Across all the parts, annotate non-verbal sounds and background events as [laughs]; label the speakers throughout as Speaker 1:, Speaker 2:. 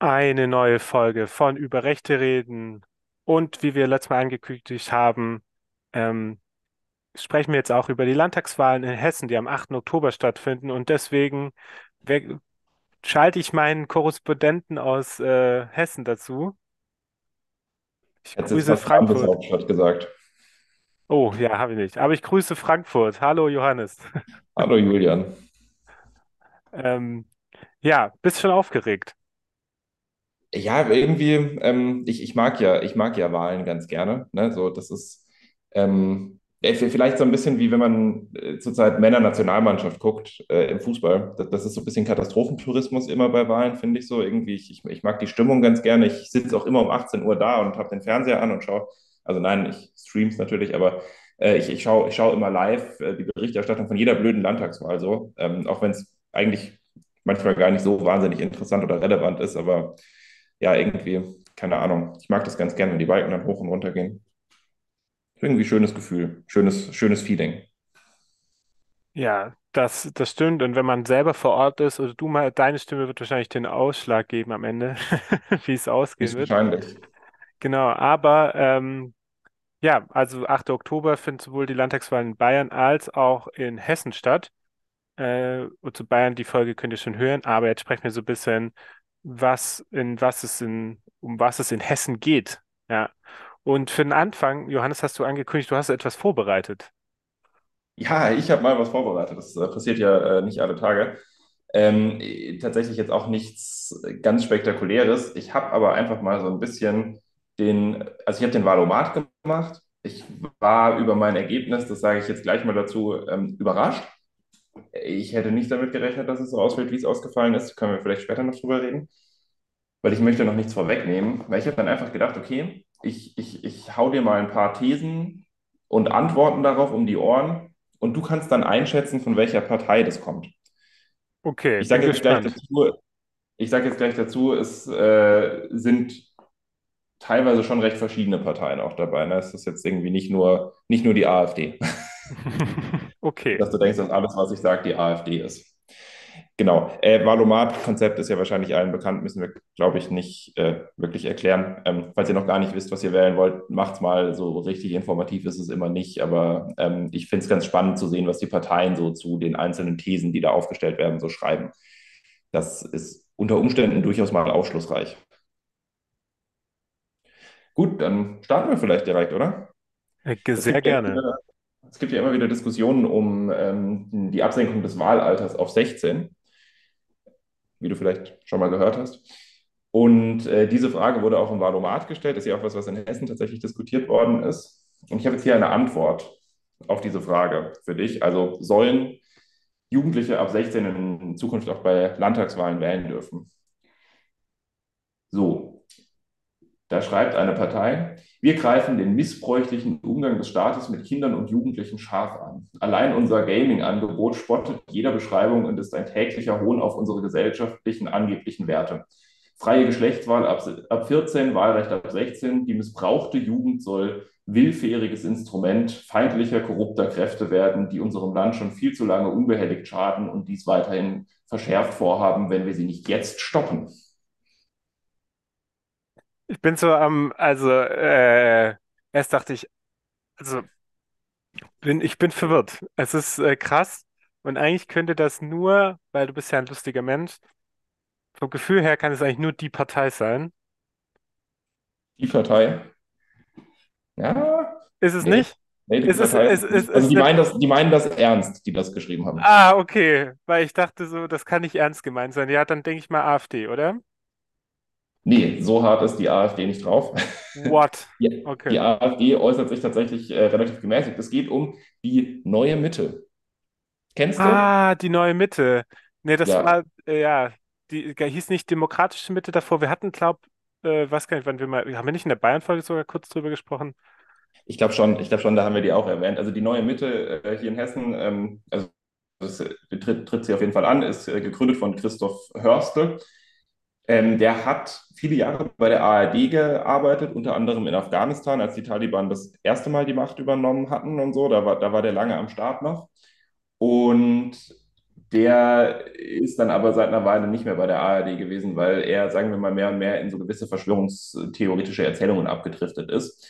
Speaker 1: Eine neue Folge von Über Rechte reden. Und wie wir letztes Mal angekündigt haben, ähm, sprechen wir jetzt auch über die Landtagswahlen in Hessen, die am 8. Oktober stattfinden. Und deswegen we- schalte ich meinen Korrespondenten aus äh, Hessen dazu. Ich
Speaker 2: jetzt
Speaker 1: grüße Frankfurt.
Speaker 2: Gesagt.
Speaker 1: Oh, ja, habe ich nicht. Aber ich grüße Frankfurt. Hallo, Johannes.
Speaker 2: Hallo Julian. [laughs]
Speaker 1: Ähm, ja, bist schon aufgeregt.
Speaker 2: Ja, irgendwie, ähm, ich, ich mag ja, ich mag ja Wahlen ganz gerne. Ne? So, das ist ähm, vielleicht so ein bisschen wie wenn man äh, zurzeit Männernationalmannschaft guckt äh, im Fußball. Das, das ist so ein bisschen Katastrophentourismus immer bei Wahlen, finde ich so. Irgendwie, ich, ich, ich mag die Stimmung ganz gerne. Ich sitze auch immer um 18 Uhr da und habe den Fernseher an und schaue. Also nein, ich streams natürlich, aber äh, ich, ich schaue ich schau immer live äh, die Berichterstattung von jeder blöden Landtagswahl so. Ähm, auch wenn es eigentlich manchmal gar nicht so wahnsinnig interessant oder relevant ist, aber ja, irgendwie, keine Ahnung. Ich mag das ganz gerne, wenn die Balken dann hoch und runter gehen. Irgendwie schönes Gefühl, schönes, schönes Feeling.
Speaker 1: Ja, das, das stimmt. Und wenn man selber vor Ort ist oder du mal, deine Stimme wird wahrscheinlich den Ausschlag geben am Ende, [laughs] wie es ausgehen wird.
Speaker 2: wahrscheinlich.
Speaker 1: Genau, aber ähm, ja, also 8. Oktober findet sowohl die Landtagswahl in Bayern als auch in Hessen statt. Äh, und zu Bayern, die Folge könnt ihr schon hören, aber jetzt sprechen wir so ein bisschen, was in was es in, um was es in Hessen geht. Ja. Und für den Anfang, Johannes, hast du angekündigt, du hast etwas vorbereitet.
Speaker 2: Ja, ich habe mal was vorbereitet. Das äh, passiert ja äh, nicht alle Tage. Ähm, äh, tatsächlich jetzt auch nichts ganz Spektakuläres. Ich habe aber einfach mal so ein bisschen den, also ich habe den Valomat gemacht. Ich war über mein Ergebnis, das sage ich jetzt gleich mal dazu, ähm, überrascht. Ich hätte nicht damit gerechnet, dass es so ausfällt, wie es ausgefallen ist. Können wir vielleicht später noch drüber reden. weil ich möchte noch nichts vorwegnehmen, weil ich habe dann einfach gedacht, okay, ich, ich, ich hau dir mal ein paar Thesen und Antworten darauf um die Ohren und du kannst dann einschätzen, von welcher Partei das kommt.
Speaker 1: Okay,
Speaker 2: Ich sage jetzt gleich dazu, ich sage jetzt gleich dazu, es äh, sind teilweise schon recht verschiedene Parteien auch dabei. Ne? Es ist jetzt irgendwie nicht nur, nicht nur die AfD, [laughs]
Speaker 1: Okay.
Speaker 2: dass du denkst, dass alles, was ich sage, die AfD ist. Genau. Äh, Valomat-Konzept ist ja wahrscheinlich allen bekannt, müssen wir, glaube ich, nicht äh, wirklich erklären. Ähm, falls ihr noch gar nicht wisst, was ihr wählen wollt, macht's mal. So richtig informativ ist es immer nicht, aber ähm, ich finde es ganz spannend zu sehen, was die Parteien so zu den einzelnen Thesen, die da aufgestellt werden, so schreiben. Das ist unter Umständen durchaus mal aufschlussreich. Gut, dann starten wir vielleicht direkt, oder?
Speaker 1: Äh, Sehr gerne.
Speaker 2: wieder, es gibt ja immer wieder Diskussionen um ähm, die Absenkung des Wahlalters auf 16. wie du vielleicht schon mal gehört hast. Und äh, diese Frage wurde auch im Wahlomat gestellt. Das ist ja auch was, was in Hessen tatsächlich diskutiert worden ist. Und ich habe jetzt hier eine Antwort auf diese Frage für dich. Also sollen Jugendliche ab 16 in Zukunft auch bei Landtagswahlen wählen dürfen? So, da schreibt eine Partei, wir greifen den missbräuchlichen Umgang des Staates mit Kindern und Jugendlichen scharf an. Allein unser Gaming-Angebot spottet jeder Beschreibung und ist ein täglicher Hohn auf unsere gesellschaftlichen angeblichen Werte. Freie Geschlechtswahl ab, ab 14, Wahlrecht ab 16. Die missbrauchte Jugend soll willfähriges Instrument feindlicher, korrupter Kräfte werden, die unserem Land schon viel zu lange unbehelligt schaden und dies weiterhin verschärft vorhaben, wenn wir sie nicht jetzt stoppen.
Speaker 1: Ich bin so am, also, äh, erst dachte ich, also, bin, ich bin verwirrt. Es ist äh, krass und eigentlich könnte das nur, weil du bist ja ein lustiger Mensch, vom Gefühl her kann es eigentlich nur die Partei sein.
Speaker 2: Die Partei Ja,
Speaker 1: Ist es
Speaker 2: nee.
Speaker 1: nicht?
Speaker 2: Nee, die
Speaker 1: Ist
Speaker 2: Partei ist
Speaker 1: ist,
Speaker 2: es
Speaker 1: ist,
Speaker 2: nicht. Also
Speaker 1: ist
Speaker 2: die
Speaker 1: eine,
Speaker 2: meinen das, die meinen das ernst, die das geschrieben haben.
Speaker 1: ah, okay, weil ich dachte so, das kann nicht ernst gemeint sein. Ja, dann denke ich mal AfD, oder?
Speaker 2: Nee, so hart ist die AfD nicht drauf. [laughs]
Speaker 1: What?
Speaker 2: Die, die
Speaker 1: Okay.
Speaker 2: AfD äußert sich tatsächlich äh, relativ gemäßigt. Es geht um die neue Mitte. Kennst du?
Speaker 1: Ah, die neue Mitte. Nee, das
Speaker 2: Ja,
Speaker 1: war, äh, ja, die hieß nicht demokratische Mitte davor. Wir hatten, glaub, äh, weiß gar nicht, wann wir mal, haben wir nicht in der Bayern-Folge sogar kurz drüber gesprochen?
Speaker 2: ich glaube schon, ich glaube schon, da haben wir die auch erwähnt. Also die neue Mitte äh, hier in Hessen, ähm, also das, äh, tritt, tritt sie auf jeden Fall an, ist äh, gegründet von Christoph Hörstel. Ähm, der hat viele Jahre bei der ARD gearbeitet, unter anderem in Afghanistan, als die Taliban das erste Mal die Macht übernommen hatten und so. Da war, da war der lange am Start noch. Und der ist dann aber seit einer Weile nicht mehr bei der ARD gewesen, weil er, sagen wir mal, mehr und mehr in so gewisse verschwörungstheoretische Erzählungen abgedriftet ist.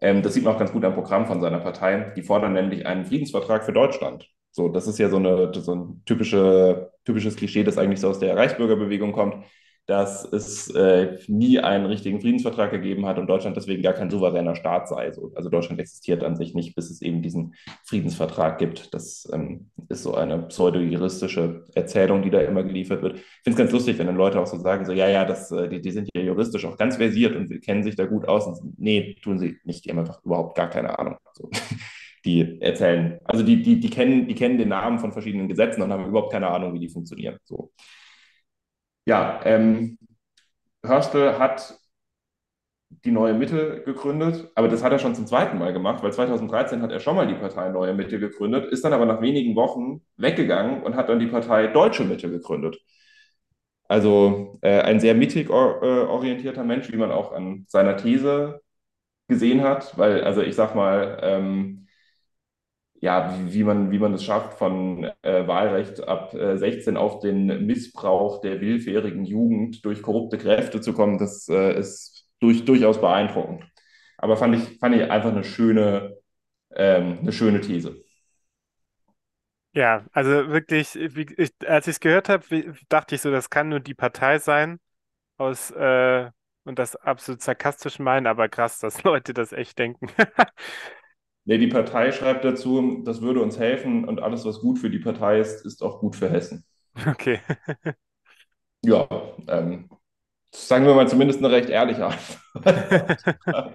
Speaker 2: Ähm, das sieht man auch ganz gut am Programm von seiner Partei. Die fordern nämlich einen Friedensvertrag für Deutschland. So, das ist ja so, eine, so ein typische, typisches Klischee, das eigentlich so aus der Reichsbürgerbewegung kommt dass es äh, nie einen richtigen Friedensvertrag gegeben hat und Deutschland deswegen gar kein souveräner Staat sei. So, also Deutschland existiert an sich nicht, bis es eben diesen Friedensvertrag gibt. Das ähm, ist so eine pseudo-juristische Erzählung, die da immer geliefert wird. Ich finde es ganz lustig, wenn dann Leute auch so sagen, so ja, ja, das, äh, die, die sind ja juristisch auch ganz versiert und kennen sich da gut aus. Und nee, tun sie nicht. Die haben einfach überhaupt gar keine Ahnung. So [laughs] die erzählen. Also die, die, die, kennen, die kennen den Namen von verschiedenen Gesetzen und haben überhaupt keine Ahnung, wie die funktionieren. So. Ja, ähm, Hörstel hat die Neue Mitte gegründet, aber das hat er schon zum zweiten Mal gemacht, weil 2013 hat er schon mal die Partei Neue Mitte gegründet, ist dann aber nach wenigen Wochen weggegangen und hat dann die Partei Deutsche Mitte gegründet. Also äh, ein sehr mittig or, äh, orientierter Mensch, wie man auch an seiner These gesehen hat, weil, also ich sag mal, ähm, ja, wie, man, wie man es schafft, von äh, Wahlrecht ab äh, 16 auf den Missbrauch der willfährigen Jugend durch korrupte Kräfte zu kommen, das äh, ist durch, durchaus beeindruckend. Aber fand ich, fand ich einfach eine schöne, ähm, eine schöne These.
Speaker 1: Ja, also wirklich, wie, ich, als ich es gehört habe, dachte ich so, das kann nur die Partei sein aus äh, und das absolut sarkastisch meinen, aber krass, dass [laughs] Leute das echt denken.
Speaker 2: Nee, die Partei schreibt dazu, das würde uns helfen und alles, was gut für die Partei ist, ist auch gut für Hessen.
Speaker 1: Okay. [laughs]
Speaker 2: ja, ähm, sagen wir mal zumindest eine recht ehrliche Antwort. [laughs]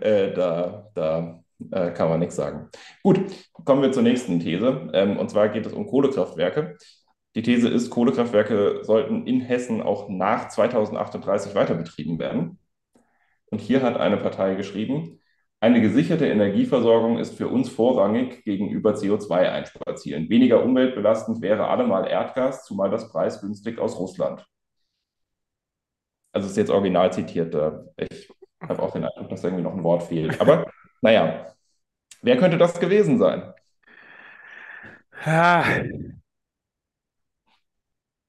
Speaker 2: äh, da da äh, kann man nichts sagen. Gut, kommen wir zur nächsten These. Ähm, und zwar geht es um Kohlekraftwerke. Die These ist, Kohlekraftwerke sollten in Hessen auch nach 2038 weiter betrieben werden. Und hier hat eine Partei geschrieben, eine gesicherte Energieversorgung ist für uns vorrangig gegenüber CO2-Einsparzielen. Weniger umweltbelastend wäre allemal Erdgas, zumal das preisgünstig aus Russland. Also es ist jetzt original zitiert. Ich habe auch den Eindruck, dass irgendwie noch ein Wort fehlt. Aber [laughs] naja, wer könnte das gewesen sein?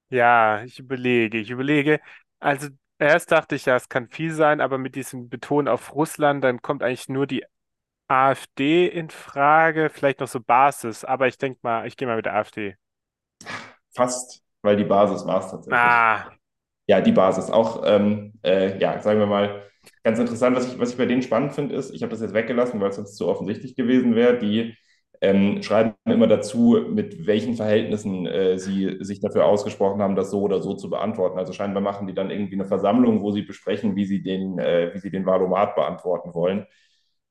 Speaker 1: Ja, ich überlege, ich überlege. Also Erst dachte ich ja, es kann viel sein, aber mit diesem Beton auf Russland, dann kommt eigentlich nur die AfD in Frage, vielleicht noch so Basis, aber ich denke mal, ich gehe mal mit der AfD.
Speaker 2: Fast, weil die Basis war es tatsächlich.
Speaker 1: Ah,
Speaker 2: Ja, die Basis auch, ähm, äh, ja, sagen wir mal, ganz interessant, was ich, was ich bei denen spannend finde, ist, ich habe das jetzt weggelassen, weil es sonst zu offensichtlich gewesen wäre, die ähm, schreiben immer dazu, mit welchen Verhältnissen äh, sie sich dafür ausgesprochen haben, das so oder so zu beantworten. Also scheinbar machen die dann irgendwie eine Versammlung, wo sie besprechen, wie sie den, äh, wie sie den Valomat beantworten wollen,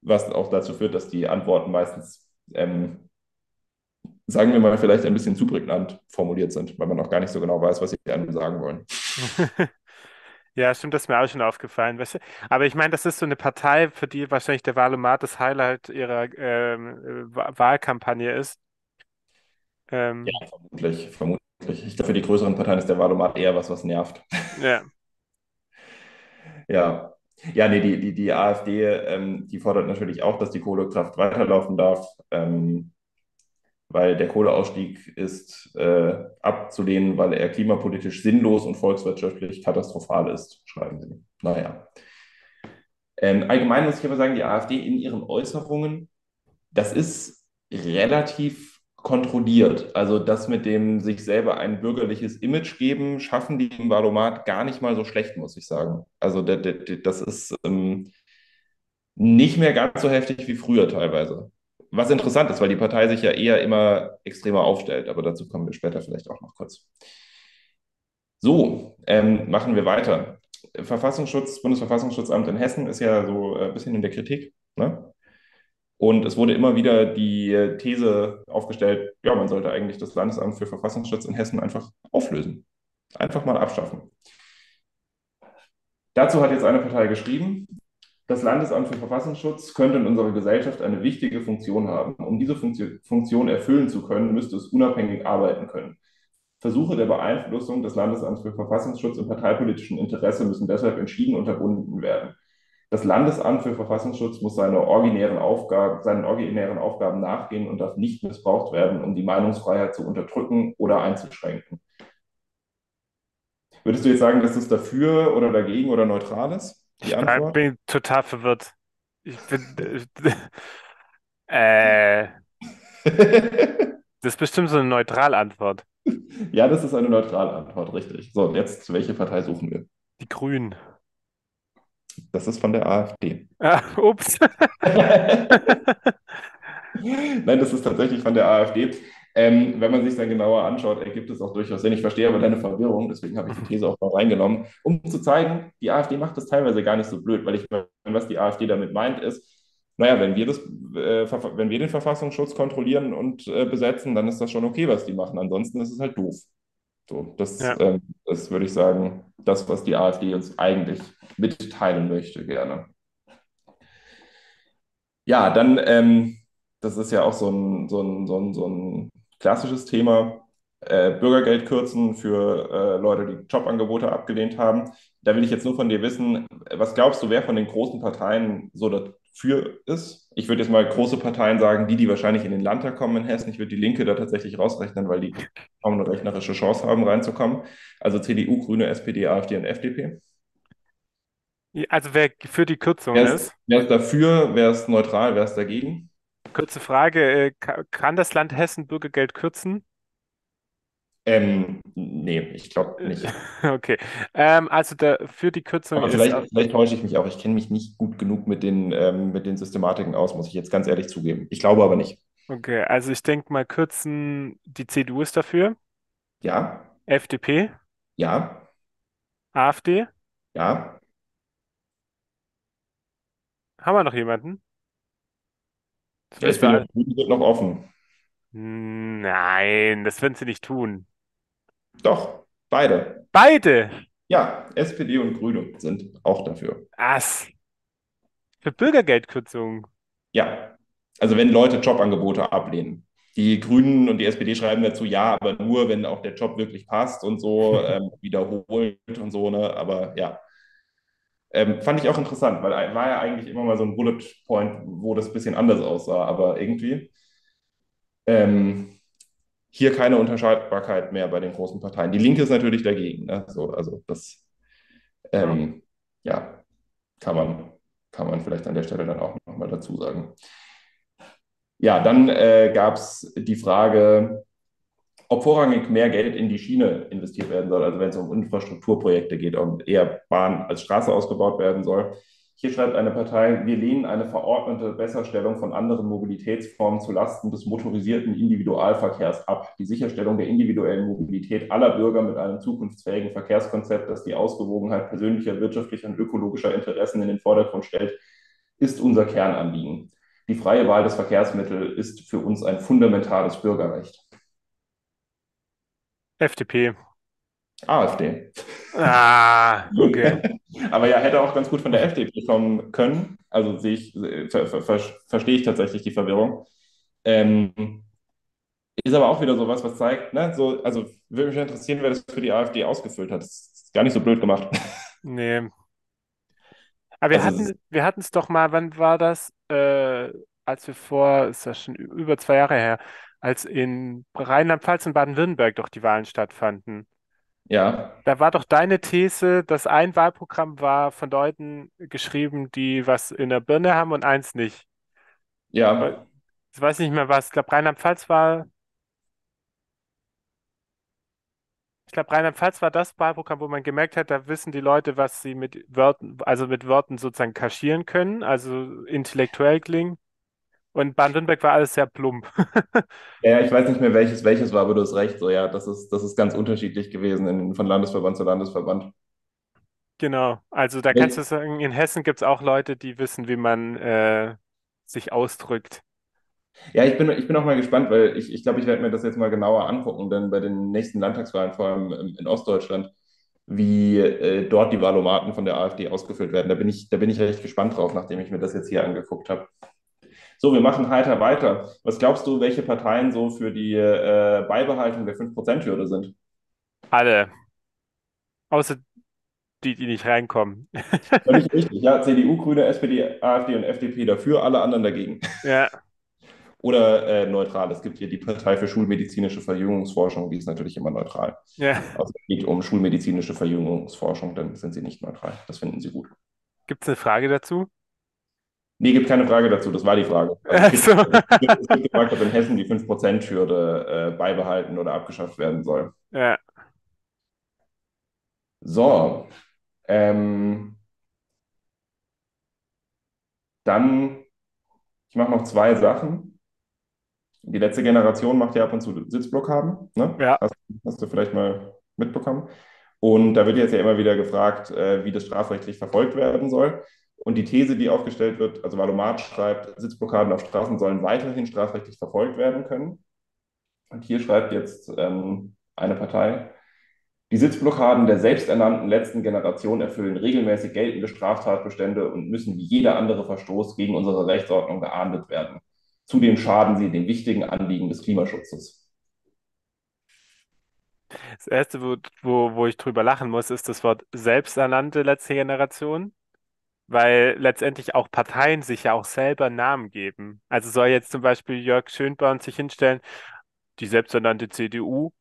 Speaker 2: was auch dazu führt, dass die Antworten meistens, ähm, sagen wir mal, vielleicht ein bisschen zu prägnant formuliert sind, weil man auch gar nicht so genau weiß, was sie einem sagen wollen. [laughs]
Speaker 1: Ja, stimmt, das ist mir auch schon aufgefallen. Weißt du? Aber ich meine, das ist so eine Partei, für die wahrscheinlich der Wahlomat das Highlight ihrer ähm, äh, Wahlkampagne ist.
Speaker 2: Ja,
Speaker 1: Ähm,
Speaker 2: vermutlich, vermutlich. Ich glaube, für die größeren Parteien ist der Wahlomat eher was, was nervt.
Speaker 1: ja. [laughs]
Speaker 2: Ja. Ja, nee, die, die, die AfD, ähm, die fordert natürlich auch, dass die Kohlekraft weiterlaufen darf. Ähm, weil der Kohleausstieg ist äh, abzulehnen, weil er klimapolitisch sinnlos und volkswirtschaftlich katastrophal ist, schreiben sie. Naja. Ähm, allgemein muss ich aber sagen, die AfD in ihren Äußerungen, das ist relativ kontrolliert. Also das mit dem sich selber ein bürgerliches Image geben, schaffen die im Wahlomat gar nicht mal so schlecht, muss ich sagen. Also das ist ähm, nicht mehr ganz so heftig wie früher teilweise. Was interessant ist, weil die Partei sich ja eher immer extremer aufstellt, aber dazu kommen wir später vielleicht auch noch kurz. So, ähm, machen wir weiter. Verfassungsschutz, Bundesverfassungsschutzamт in Hessen ist ja so ein bisschen in der Kritik. Ne? Und es wurde immer wieder die These aufgestellt, ja, man sollte eigentlich das Landesamt für Verfassungsschutz in Hessen einfach auflösen. Einfach mal abschaffen. Dazu hat jetzt eine Partei geschrieben, das Landesamt für Verfassungsschutz könnte in unserer Gesellschaft eine wichtige Funktion haben. Um diese Funktion erfüllen zu können, müsste es unabhängig arbeiten können. Versuche der Beeinflussung des Landesamts für Verfassungsschutz im parteipolitischen Interesse müssen deshalb entschieden unterbunden werden. Das Landesamt für Verfassungsschutz muss seine originären Aufgaben, seinen originären Aufgaben nachgehen und darf nicht missbraucht werden, um die Meinungsfreiheit zu unterdrücken oder einzuschränken. Würdest du jetzt sagen, dass es dafür oder dagegen oder neutral ist? Die
Speaker 1: Ich
Speaker 2: Antwort?
Speaker 1: bin total verwirrt. Ich bin, [laughs] äh, das ist bestimmt so eine Neutralantwort.
Speaker 2: Ja, das ist eine neutrale Antwort, richtig. So, und jetzt, welche Partei suchen wir?
Speaker 1: Die Grünen.
Speaker 2: Das ist von der AfD. [laughs]
Speaker 1: Ah, ups. [laughs]
Speaker 2: Nein, das ist tatsächlich von der AfD. Ähm, wenn man sich dann genauer anschaut, ergibt es auch durchaus Sinn. Ich verstehe aber deine Verwirrung, deswegen habe ich die These auch mal reingenommen, um zu zeigen, die AfD macht das teilweise gar nicht so blöd, weil ich meine, was die AfD damit meint, ist, naja, wenn wir das, äh, wenn wir den Verfassungsschutz kontrollieren und äh, besetzen, dann ist das schon okay, was die machen. Ansonsten ist es halt doof. So, das,
Speaker 1: Ja.
Speaker 2: ähm, das würde ich sagen, das, was die AfD uns eigentlich mitteilen möchte, gerne. Ja, dann, ähm, das ist ja auch so ein, so ein, so ein, so ein klassisches Thema, äh, Bürgergeld kürzen für äh, Leute, die Jobangebote abgelehnt haben. Da will ich jetzt nur von dir wissen, was glaubst du, wer von den großen Parteien so dafür ist? Ich würde jetzt mal große Parteien sagen, die, die wahrscheinlich in den Landtag kommen in Hessen. Ich würde die Linke da tatsächlich rausrechnen, weil die kaum eine rechnerische Chance haben, reinzukommen. Also CDU, Grüne, SPD, AfD und FDP.
Speaker 1: Also wer für die Kürzung
Speaker 2: Wer ist,
Speaker 1: ist,
Speaker 2: wer ist dafür, wer ist neutral, wer ist dagegen?
Speaker 1: Kurze Frage, äh, ka- kann das Land Hessen Bürgergeld kürzen?
Speaker 2: Ähm, nee, ich glaube nicht. [laughs]
Speaker 1: Okay. Ähm, also der, für die Kürzung
Speaker 2: Aber vielleicht, vielleicht täusche ich mich auch. Ich kenne mich nicht gut genug mit den, ähm, mit den Systematiken aus, muss ich jetzt ganz ehrlich zugeben. Ich glaube aber nicht.
Speaker 1: okay, also ich denke mal kürzen, die CDU ist dafür,
Speaker 2: Ja,
Speaker 1: FDP,
Speaker 2: ja,
Speaker 1: AfD.
Speaker 2: ja.
Speaker 1: Haben wir noch jemanden?
Speaker 2: Und Grüne sind noch offen.
Speaker 1: Nein, das werden sie nicht tun.
Speaker 2: Doch, beide.
Speaker 1: Beide.
Speaker 2: Ja, SPD und Grüne sind auch dafür.
Speaker 1: Was? Für Bürgergeldkürzung.
Speaker 2: Ja, also wenn Leute Jobangebote ablehnen. Die Grünen und die SPD schreiben dazu, ja, aber nur, wenn auch der Job wirklich passt und so, [laughs] ähm, wiederholt und so, ne? Aber ja. Ähm, fand ich auch interessant, weil war ja eigentlich immer mal so ein Bullet Point, wo das ein bisschen anders aussah, aber irgendwie ähm, hier keine Unterscheidbarkeit mehr bei den großen Parteien. Die Linke ist natürlich dagegen, ne? So, also das, ähm, ja, kann man, kann man vielleicht an der Stelle dann auch nochmal dazu sagen. Ja, dann äh, gab es die Frage, ob vorrangig mehr Geld in die Schiene investiert werden soll, also wenn es um Infrastrukturprojekte geht und eher Bahn als Straße ausgebaut werden soll. Hier schreibt eine Partei, wir lehnen eine verordnete Besserstellung von anderen Mobilitätsformen zulasten des motorisierten Individualverkehrs ab. Die Sicherstellung der individuellen Mobilität aller Bürger mit einem zukunftsfähigen Verkehrskonzept, das die Ausgewogenheit persönlicher, wirtschaftlicher und ökologischer Interessen in den Vordergrund stellt, ist unser Kernanliegen. Die freie Wahl des Verkehrsmittels ist für uns ein fundamentales Bürgerrecht.
Speaker 1: FDP.
Speaker 2: AfD.
Speaker 1: Ah, okay. [laughs]
Speaker 2: Aber ja, hätte auch ganz gut von der FDP kommen können. Also sehe ich, ver, ver, ver, verstehe ich tatsächlich die Verwirrung. Ähm, ist aber auch wieder so was, was zeigt, ne, so, also würde mich interessieren, wer das für die AfD ausgefüllt hat. Das ist gar nicht so blöd gemacht. [laughs]
Speaker 1: Nee. Aber wir
Speaker 2: Also
Speaker 1: hatten, wir hatten es doch mal, wann war das? Äh, als wir vor, ist das schon über zwei Jahre her, als in Rheinland-Pfalz und Baden-Württemberg doch die Wahlen stattfanden.
Speaker 2: ja,
Speaker 1: Da war doch deine These, dass ein Wahlprogramm war von Leuten geschrieben, die was in der Birne haben und eins nicht. Aber
Speaker 2: ja,
Speaker 1: Ich weiß nicht mehr was. Ich glaube, Rheinland-Pfalz war, ich glaube, Rheinland-Pfalz war das Wahlprogramm, wo man gemerkt hat, da wissen die Leute, was sie mit Wörtern, also mit Worten sozusagen kaschieren können, also intellektuell klingen. Und Baden-Württemberg war alles sehr plump. [laughs]
Speaker 2: ja, ich weiß nicht mehr, welches welches war, aber du hast recht. So, ja, das ist, das ist ganz unterschiedlich gewesen in, von Landesverband zu Landesverband.
Speaker 1: Genau. Also da kannst du sagen, in Hessen gibt es auch Leute, die wissen, wie man äh, sich ausdrückt.
Speaker 2: Ja, ich bin, ich bin auch mal gespannt, weil ich, ich glaube, ich werde mir das jetzt mal genauer angucken, dann bei den nächsten Landtagswahlen, vor allem in, in Ostdeutschland, wie äh, dort die Wahlomaten von der AfD ausgefüllt werden. Da bin ich, da bin ich recht gespannt drauf, nachdem ich mir das jetzt hier angeguckt habe. So, wir machen heiter weiter. Was glaubst du, welche Parteien so für die äh, Beibehaltung der 5%-Hürde sind?
Speaker 1: Alle. Außer, die, die nicht reinkommen. [laughs]
Speaker 2: Völlig richtig. Ja, CDU, Grüne, SPD, AfD und FDP dafür, alle anderen dagegen.
Speaker 1: Ja, [laughs]
Speaker 2: Oder äh, neutral. Es gibt hier die Partei für schulmedizinische Verjüngungsforschung, die ist natürlich immer neutral.
Speaker 1: ja.
Speaker 2: Also es geht um schulmedizinische Verjüngungsforschung, dann sind sie nicht neutral. Das finden sie gut.
Speaker 1: Gibt es eine Frage dazu?
Speaker 2: Nee, gibt keine Frage dazu, das war die Frage. Also
Speaker 1: Also,
Speaker 2: es, gibt, gefragt, ob in Hessen die 5%-Hürde äh, beibehalten oder abgeschafft werden soll.
Speaker 1: ja,
Speaker 2: So, ähm, dann, ich mache noch zwei Sachen. Die letzte Generation macht ja ab und zu Sitzblockaden, ne?
Speaker 1: ja,
Speaker 2: Hast, hast du vielleicht mal mitbekommen? Und da wird jetzt ja immer wieder gefragt, äh, wie das strafrechtlich verfolgt werden soll. Und die These, die aufgestellt wird, also Valomat schreibt, Sitzblockaden auf Straßen sollen weiterhin strafrechtlich verfolgt werden können. Und hier schreibt jetzt ähm, eine Partei, die Sitzblockaden der selbsternannten letzten Generation erfüllen regelmäßig geltende Straftatbestände und müssen wie jeder andere Verstoß gegen unsere Rechtsordnung geahndet werden. Zudem schaden sie den wichtigen Anliegen des Klimaschutzes.
Speaker 1: das Erste, wo, wo, wo ich drüber lachen muss, ist das Wort selbsternannte letzte Generation, weil letztendlich auch Parteien sich ja auch selber Namen geben. Also soll jetzt zum Beispiel Jörg Schönborn sich hinstellen, die selbsternannte CDU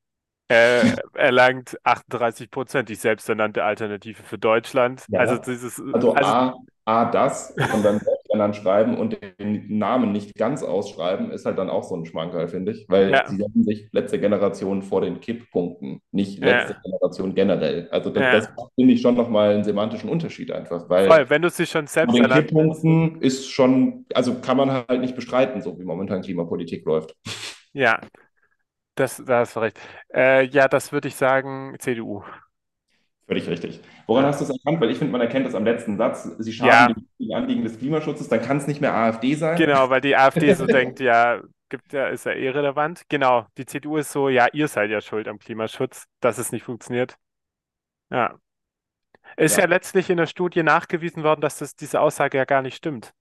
Speaker 1: äh, [laughs] erlangt 38 Prozent, die selbsternannte Alternative für Deutschland. Also
Speaker 2: Ja,
Speaker 1: dieses,
Speaker 2: also
Speaker 1: also
Speaker 2: A, A das und dann selbsternannt schreiben und den Namen nicht ganz ausschreiben, ist halt dann auch so ein Schmankerl, finde ich, weil
Speaker 1: ja,
Speaker 2: sie setzen sich letzte Generation vor den Kipppunkten, nicht letzte
Speaker 1: ja,
Speaker 2: Generation generell. Also das, das
Speaker 1: ja.
Speaker 2: finde ich schon nochmal einen semantischen Unterschied einfach, weil
Speaker 1: Voll, wenn du sie schon
Speaker 2: Bei den. Kipppunkten ist schon, also kann man halt nicht bestreiten, so wie momentan Klimapolitik läuft.
Speaker 1: Ja, das, da hast du recht. Äh, ja, das würde ich sagen, CDU.
Speaker 2: Völlig richtig. Woran hast du es erkannt? Weil ich finde, man erkennt das am letzten Satz. Sie schaden
Speaker 1: ja
Speaker 2: wichtigen Anliegen des Klimaschutzes, dann kann es nicht mehr AfD sein.
Speaker 1: genau, weil die AfD so [laughs] denkt, ja, gibt ja, ist ja irrelevant. Genau, die CDU ist so, ja, ihr seid ja schuld am Klimaschutz, dass es nicht funktioniert. Ja. Ist ja
Speaker 2: Ja,
Speaker 1: letztlich in der Studie nachgewiesen worden, dass das, diese Aussage ja gar nicht stimmt.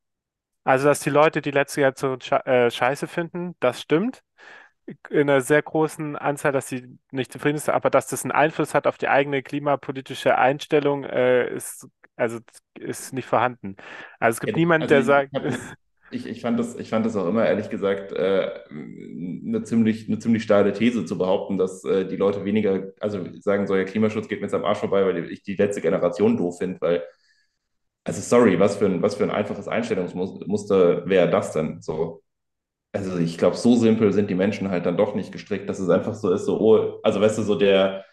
Speaker 1: Also, dass die Leute die letzte Generation sche äh, scheiße finden, das stimmt. In einer sehr großen Anzahl, dass sie nicht zufrieden ist, aber dass das einen Einfluss hat auf die eigene klimapolitische Einstellung, äh, ist, also, ist nicht vorhanden. Also, es
Speaker 2: Ja,
Speaker 1: gibt niemanden,
Speaker 2: also
Speaker 1: der
Speaker 2: ich,
Speaker 1: sagt, [laughs]
Speaker 2: ich, ich fand das, ich fand das auch immer, ehrlich gesagt, äh, eine ziemlich, eine ziemlich steile These zu behaupten, dass äh, die Leute weniger, also sagen so, ja, Klimaschutz geht mir jetzt am Arsch vorbei, weil ich die letzte Generation doof finde, weil Also sorry, was für ein, was für ein einfaches Einstellungsmuster wäre das denn? So, also ich glaube, so simpel sind die Menschen halt dann doch nicht gestrickt, dass es einfach so ist, so, oh, also weißt du, so der,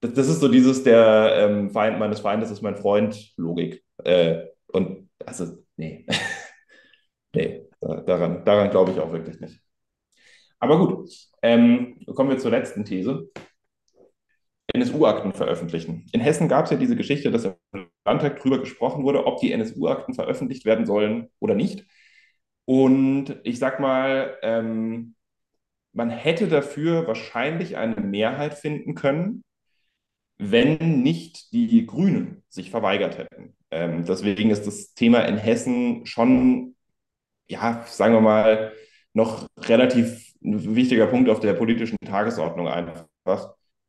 Speaker 2: das, das ist so dieses, der ähm, Feind meines Feindes ist mein Freund Logik. Äh, und also, nee, [laughs] nee, da- daran, daran glaube ich auch wirklich nicht. Aber gut, ähm, kommen wir zur letzten These. NSU-Akten veröffentlichen. In Hessen gab es ja diese Geschichte, dass im Landtag drüber gesprochen wurde, ob die NSU-Akten veröffentlicht werden sollen oder nicht. Und ich sag mal, ähm, man hätte dafür wahrscheinlich eine Mehrheit finden können, wenn nicht die Grünen sich verweigert hätten. Ähm, deswegen ist das Thema in Hessen schon, ja, sagen wir mal, noch relativ ein wichtiger Punkt auf der politischen Tagesordnung einfach,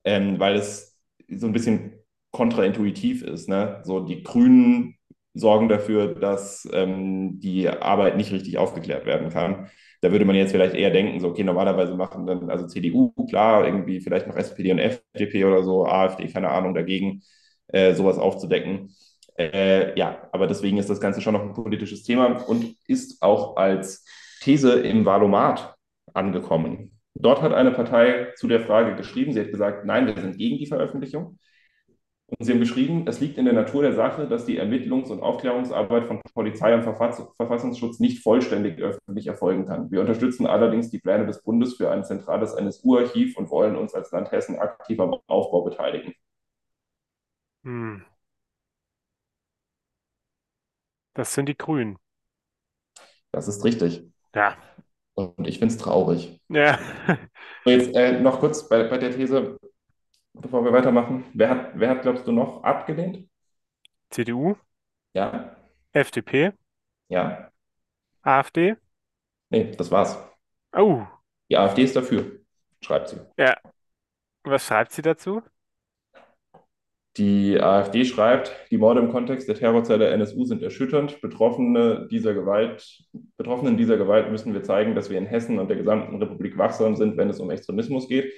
Speaker 2: ähm, weil es so ein bisschen kontraintuitiv ist. Ne? So die Grünen sorgen dafür, dass ähm, die Arbeit nicht richtig aufgeklärt werden kann. Da würde man jetzt vielleicht eher denken, so, okay, normalerweise machen dann also CDU, klar, irgendwie vielleicht noch SPD und FDP oder so, AfD, keine Ahnung, dagegen äh, sowas aufzudecken. Äh, ja, aber deswegen ist das Ganze schon noch ein politisches Thema und ist auch als These im Wahlomat angekommen. Dort hat eine Partei zu der Frage geschrieben, sie hat gesagt, nein, wir sind gegen die Veröffentlichung. Und sie haben geschrieben, es liegt in der Natur der Sache, dass die Ermittlungs- und Aufklärungsarbeit von Polizei und Verfass Verfassungsschutz nicht vollständig öffentlich erfolgen kann. Wir unterstützen allerdings die Pläne des Bundes für ein zentrales NSU-Archiv und wollen uns als Land Hessen aktiv am Aufbau beteiligen.
Speaker 1: hm, das sind die Grünen.
Speaker 2: Das ist richtig.
Speaker 1: Ja,
Speaker 2: Und ich finde es traurig.
Speaker 1: ja.
Speaker 2: So, jetzt äh, noch kurz bei, bei der These, bevor wir weitermachen. Wer hat, wer hat, glaubst du, noch abgelehnt?
Speaker 1: CDU,
Speaker 2: Ja,
Speaker 1: FDP,
Speaker 2: ja.
Speaker 1: AfD.
Speaker 2: Nee, das war's.
Speaker 1: Oh,
Speaker 2: Die AfD ist dafür, schreibt sie.
Speaker 1: ja. Was schreibt sie dazu?
Speaker 2: Die AfD schreibt, die Morde im Kontext der Terrorzelle NSU sind erschütternd. Betroffene dieser Gewalt, Betroffenen dieser Gewalt müssen wir zeigen, dass wir in Hessen und der gesamten Republik wachsam sind, wenn es um Extremismus geht.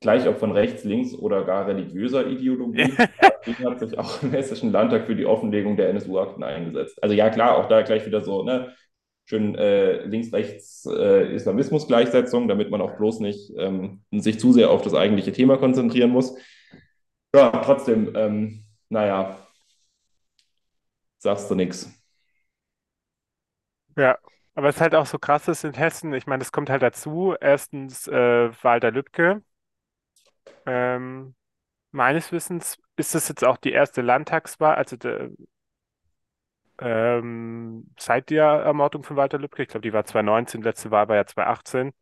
Speaker 2: Gleich ob von rechts, links oder gar religiöser Ideologie. [laughs] Die hat sich auch im Hessischen Landtag für die Offenlegung der NSU-Akten eingesetzt. Also ja, klar, auch da gleich wieder so, ne, schön äh, links-rechts-Islamismus-Gleichsetzung, äh, damit man auch bloß nicht ähm, sich zu sehr auf das eigentliche Thema konzentrieren muss. Ja, trotzdem, ähm, naja, sagst du nichts.
Speaker 1: Ja, aber es ist halt auch so krass ist in Hessen. Ich meine, es kommt halt dazu. Erstens äh, Walter Lübcke. Ähm, meines Wissens ist das jetzt auch die erste Landtagswahl, also der, ähm, seit der Ermordung von Walter Lübcke. Ich glaube, die war 2019, letzte Wahl war ja 2018.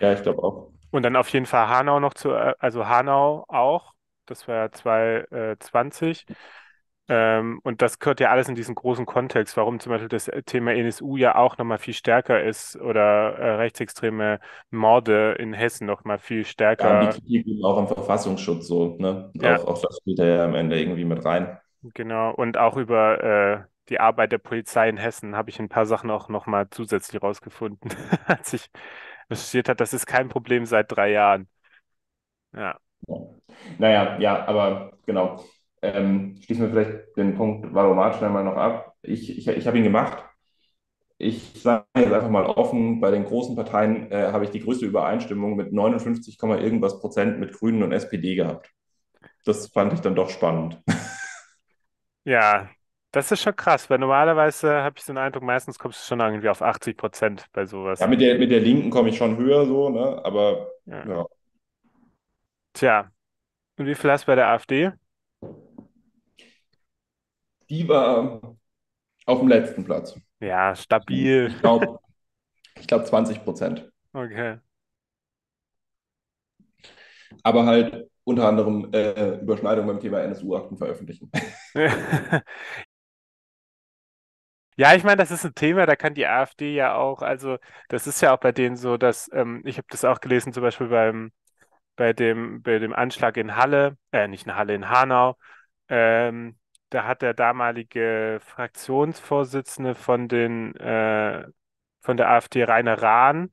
Speaker 2: Ja, ich glaube auch.
Speaker 1: Und dann auf jeden Fall Hanau noch zu, äh, also Hanau auch. Das war ja 2020. Ähm, und das gehört ja alles in diesen großen Kontext, warum zum Beispiel das Thema NSU ja auch nochmal viel stärker ist oder äh, rechtsextreme Morde in Hessen nochmal viel stärker.
Speaker 2: Ja, die Kritik auch am Verfassungsschutz so, ne? Ja. Auch, auch das spielt ja am Ende irgendwie mit rein.
Speaker 1: Genau, und auch über äh, die Arbeit der Polizei in Hessen habe ich ein paar Sachen auch nochmal zusätzlich rausgefunden, [laughs] als ich recherchiert habe. Das ist kein Problem seit drei Jahren. Ja.
Speaker 2: ja. Naja, ja, aber genau. Ähm, schließen wir vielleicht den Punkt Valomat schnell mal noch ab. Ich, ich, ich habe ihn gemacht. Ich sage jetzt einfach mal offen, bei den großen Parteien äh, habe ich die größte Übereinstimmung mit 59, irgendwas Prozent mit Grünen und SPD gehabt. Das fand ich dann doch spannend. [laughs]
Speaker 1: Ja, das ist schon krass, weil normalerweise habe ich den Eindruck, meistens kommst du schon irgendwie auf 80 Prozent bei sowas.
Speaker 2: Ja, mit der, mit der Linken komme ich schon höher so, ne? Aber ja. ja.
Speaker 1: Tja, und wie viel hast du bei der AfD?
Speaker 2: Die war auf dem letzten Platz.
Speaker 1: Ja, stabil.
Speaker 2: Ich glaube ich glaub 20 Prozent.
Speaker 1: Okay.
Speaker 2: Aber halt unter anderem äh, Überschneidung beim Thema NSU-Akten veröffentlichen. [laughs]
Speaker 1: Ja, ich meine, das ist ein Thema, da kann die AfD ja auch, also das ist ja auch bei denen so, dass, ähm, ich habe das auch gelesen, zum Beispiel beim, bei dem, bei dem Anschlag in Halle, äh, nicht in Halle, in Hanau, ähm, da hat der damalige Fraktionsvorsitzende von den, äh, von der AfD, Rainer Rahn,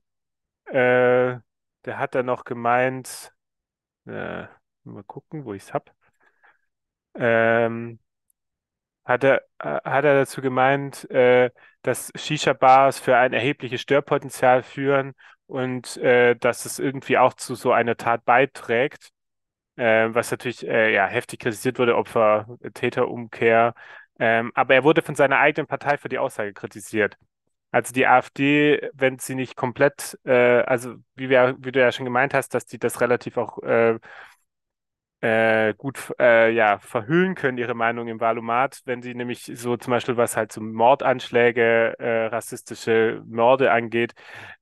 Speaker 1: äh, der hat dann noch gemeint, äh, mal gucken, wo ich es habe. Ähm, hat er, äh, hat er dazu gemeint, äh, dass Shisha-Bars für ein erhebliches Störpotenzial führen und äh, dass es irgendwie auch zu so einer Tat beiträgt, äh, was natürlich äh, ja, heftig kritisiert wurde, Opfer-Täter-Umkehr. Ähm, aber er wurde von seiner eigenen Partei für die Aussage kritisiert. Also die AfD, wenn sie nicht komplett, äh, also wie, wir, wie du ja schon gemeint hast, dass die das relativ auch äh, gut äh, ja, verhüllen können, ihre Meinung im Wahlomat, wenn sie nämlich so zum Beispiel, was halt so Mordanschläge, äh, rassistische Morde angeht,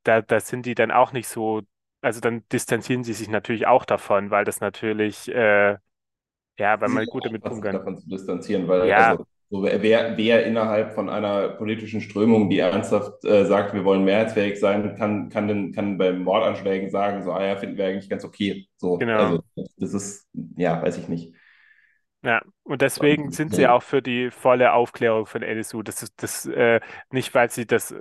Speaker 1: da, da sind die dann auch nicht so, also dann distanzieren sie sich natürlich auch davon, weil das natürlich, äh, ja, weil man gut damit umgeht.
Speaker 2: davon zu distanzieren, weil ja. also, so, wer, wer innerhalb von einer politischen Strömung, die ernsthaft äh, sagt, wir wollen mehrheitsfähig sein, kann, kann, denn, kann bei Mordanschlägen sagen, so, ah ja, finden wir eigentlich ganz okay. So,
Speaker 1: genau.
Speaker 2: Also, das ist, ja, weiß ich nicht.
Speaker 1: Ja, und deswegen sind sie auch für die volle Aufklärung von NSU. Das ist das äh, nicht, weil sie das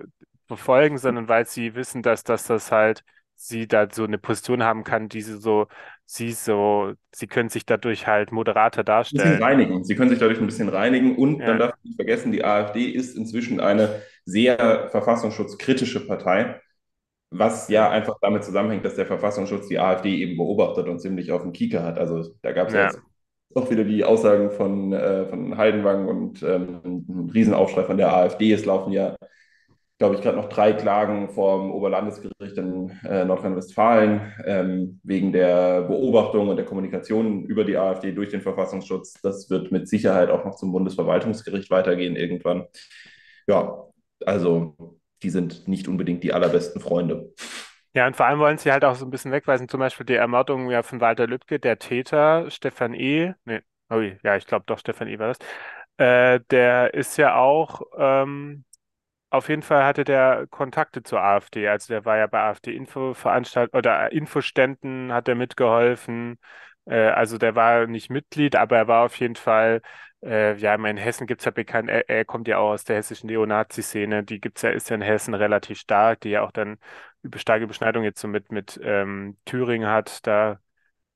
Speaker 1: verfolgen, sondern weil sie wissen, dass, dass das halt sie da so eine Position haben kann, die sie so, sie so, sie können sich dadurch halt moderater darstellen.
Speaker 2: Bisschen reinigen. Sie können sich dadurch ein bisschen reinigen und ja. dann darf ich nicht vergessen, die AfD ist inzwischen eine sehr verfassungsschutzkritische Partei, was ja einfach damit zusammenhängt, dass der Verfassungsschutz die AfD eben beobachtet und ziemlich auf dem Kieker hat. Also da gab es ja. jetzt auch wieder die Aussagen von, äh, von Heidenwang und ähm, ein Riesenaufschrei von der AfD. Es laufen ja glaube ich, gerade noch drei Klagen vom Oberlandesgericht in äh, Nordrhein-Westfalen ähm, wegen der Beobachtung und der Kommunikation über die AfD durch den Verfassungsschutz. Das wird mit Sicherheit auch noch zum Bundesverwaltungsgericht weitergehen irgendwann. Ja, also die sind nicht unbedingt die allerbesten Freunde.
Speaker 1: Ja, und vor allem wollen sie halt auch so ein bisschen wegweisen, zum Beispiel die Ermordung ja von Walter Lübcke, der Täter, Stefan E., nee, oh ja, ich glaube doch, Stefan E. war das, äh, der ist ja auch ähm, auf jeden Fall hatte der Kontakte zur AfD. Also der war ja bei AfD-Info-Veranstaltungen oder Infoständen hat er mitgeholfen. Äh, also der war nicht Mitglied, aber er war auf jeden Fall, äh, ja, in Hessen gibt es ja bekannt, er, er kommt ja auch aus der hessischen Neonazi-Szene, die gibt's ja, ist ja in Hessen relativ stark, die ja auch dann über starke Beschneidung jetzt so mit, mit ähm, Thüringen hat, da,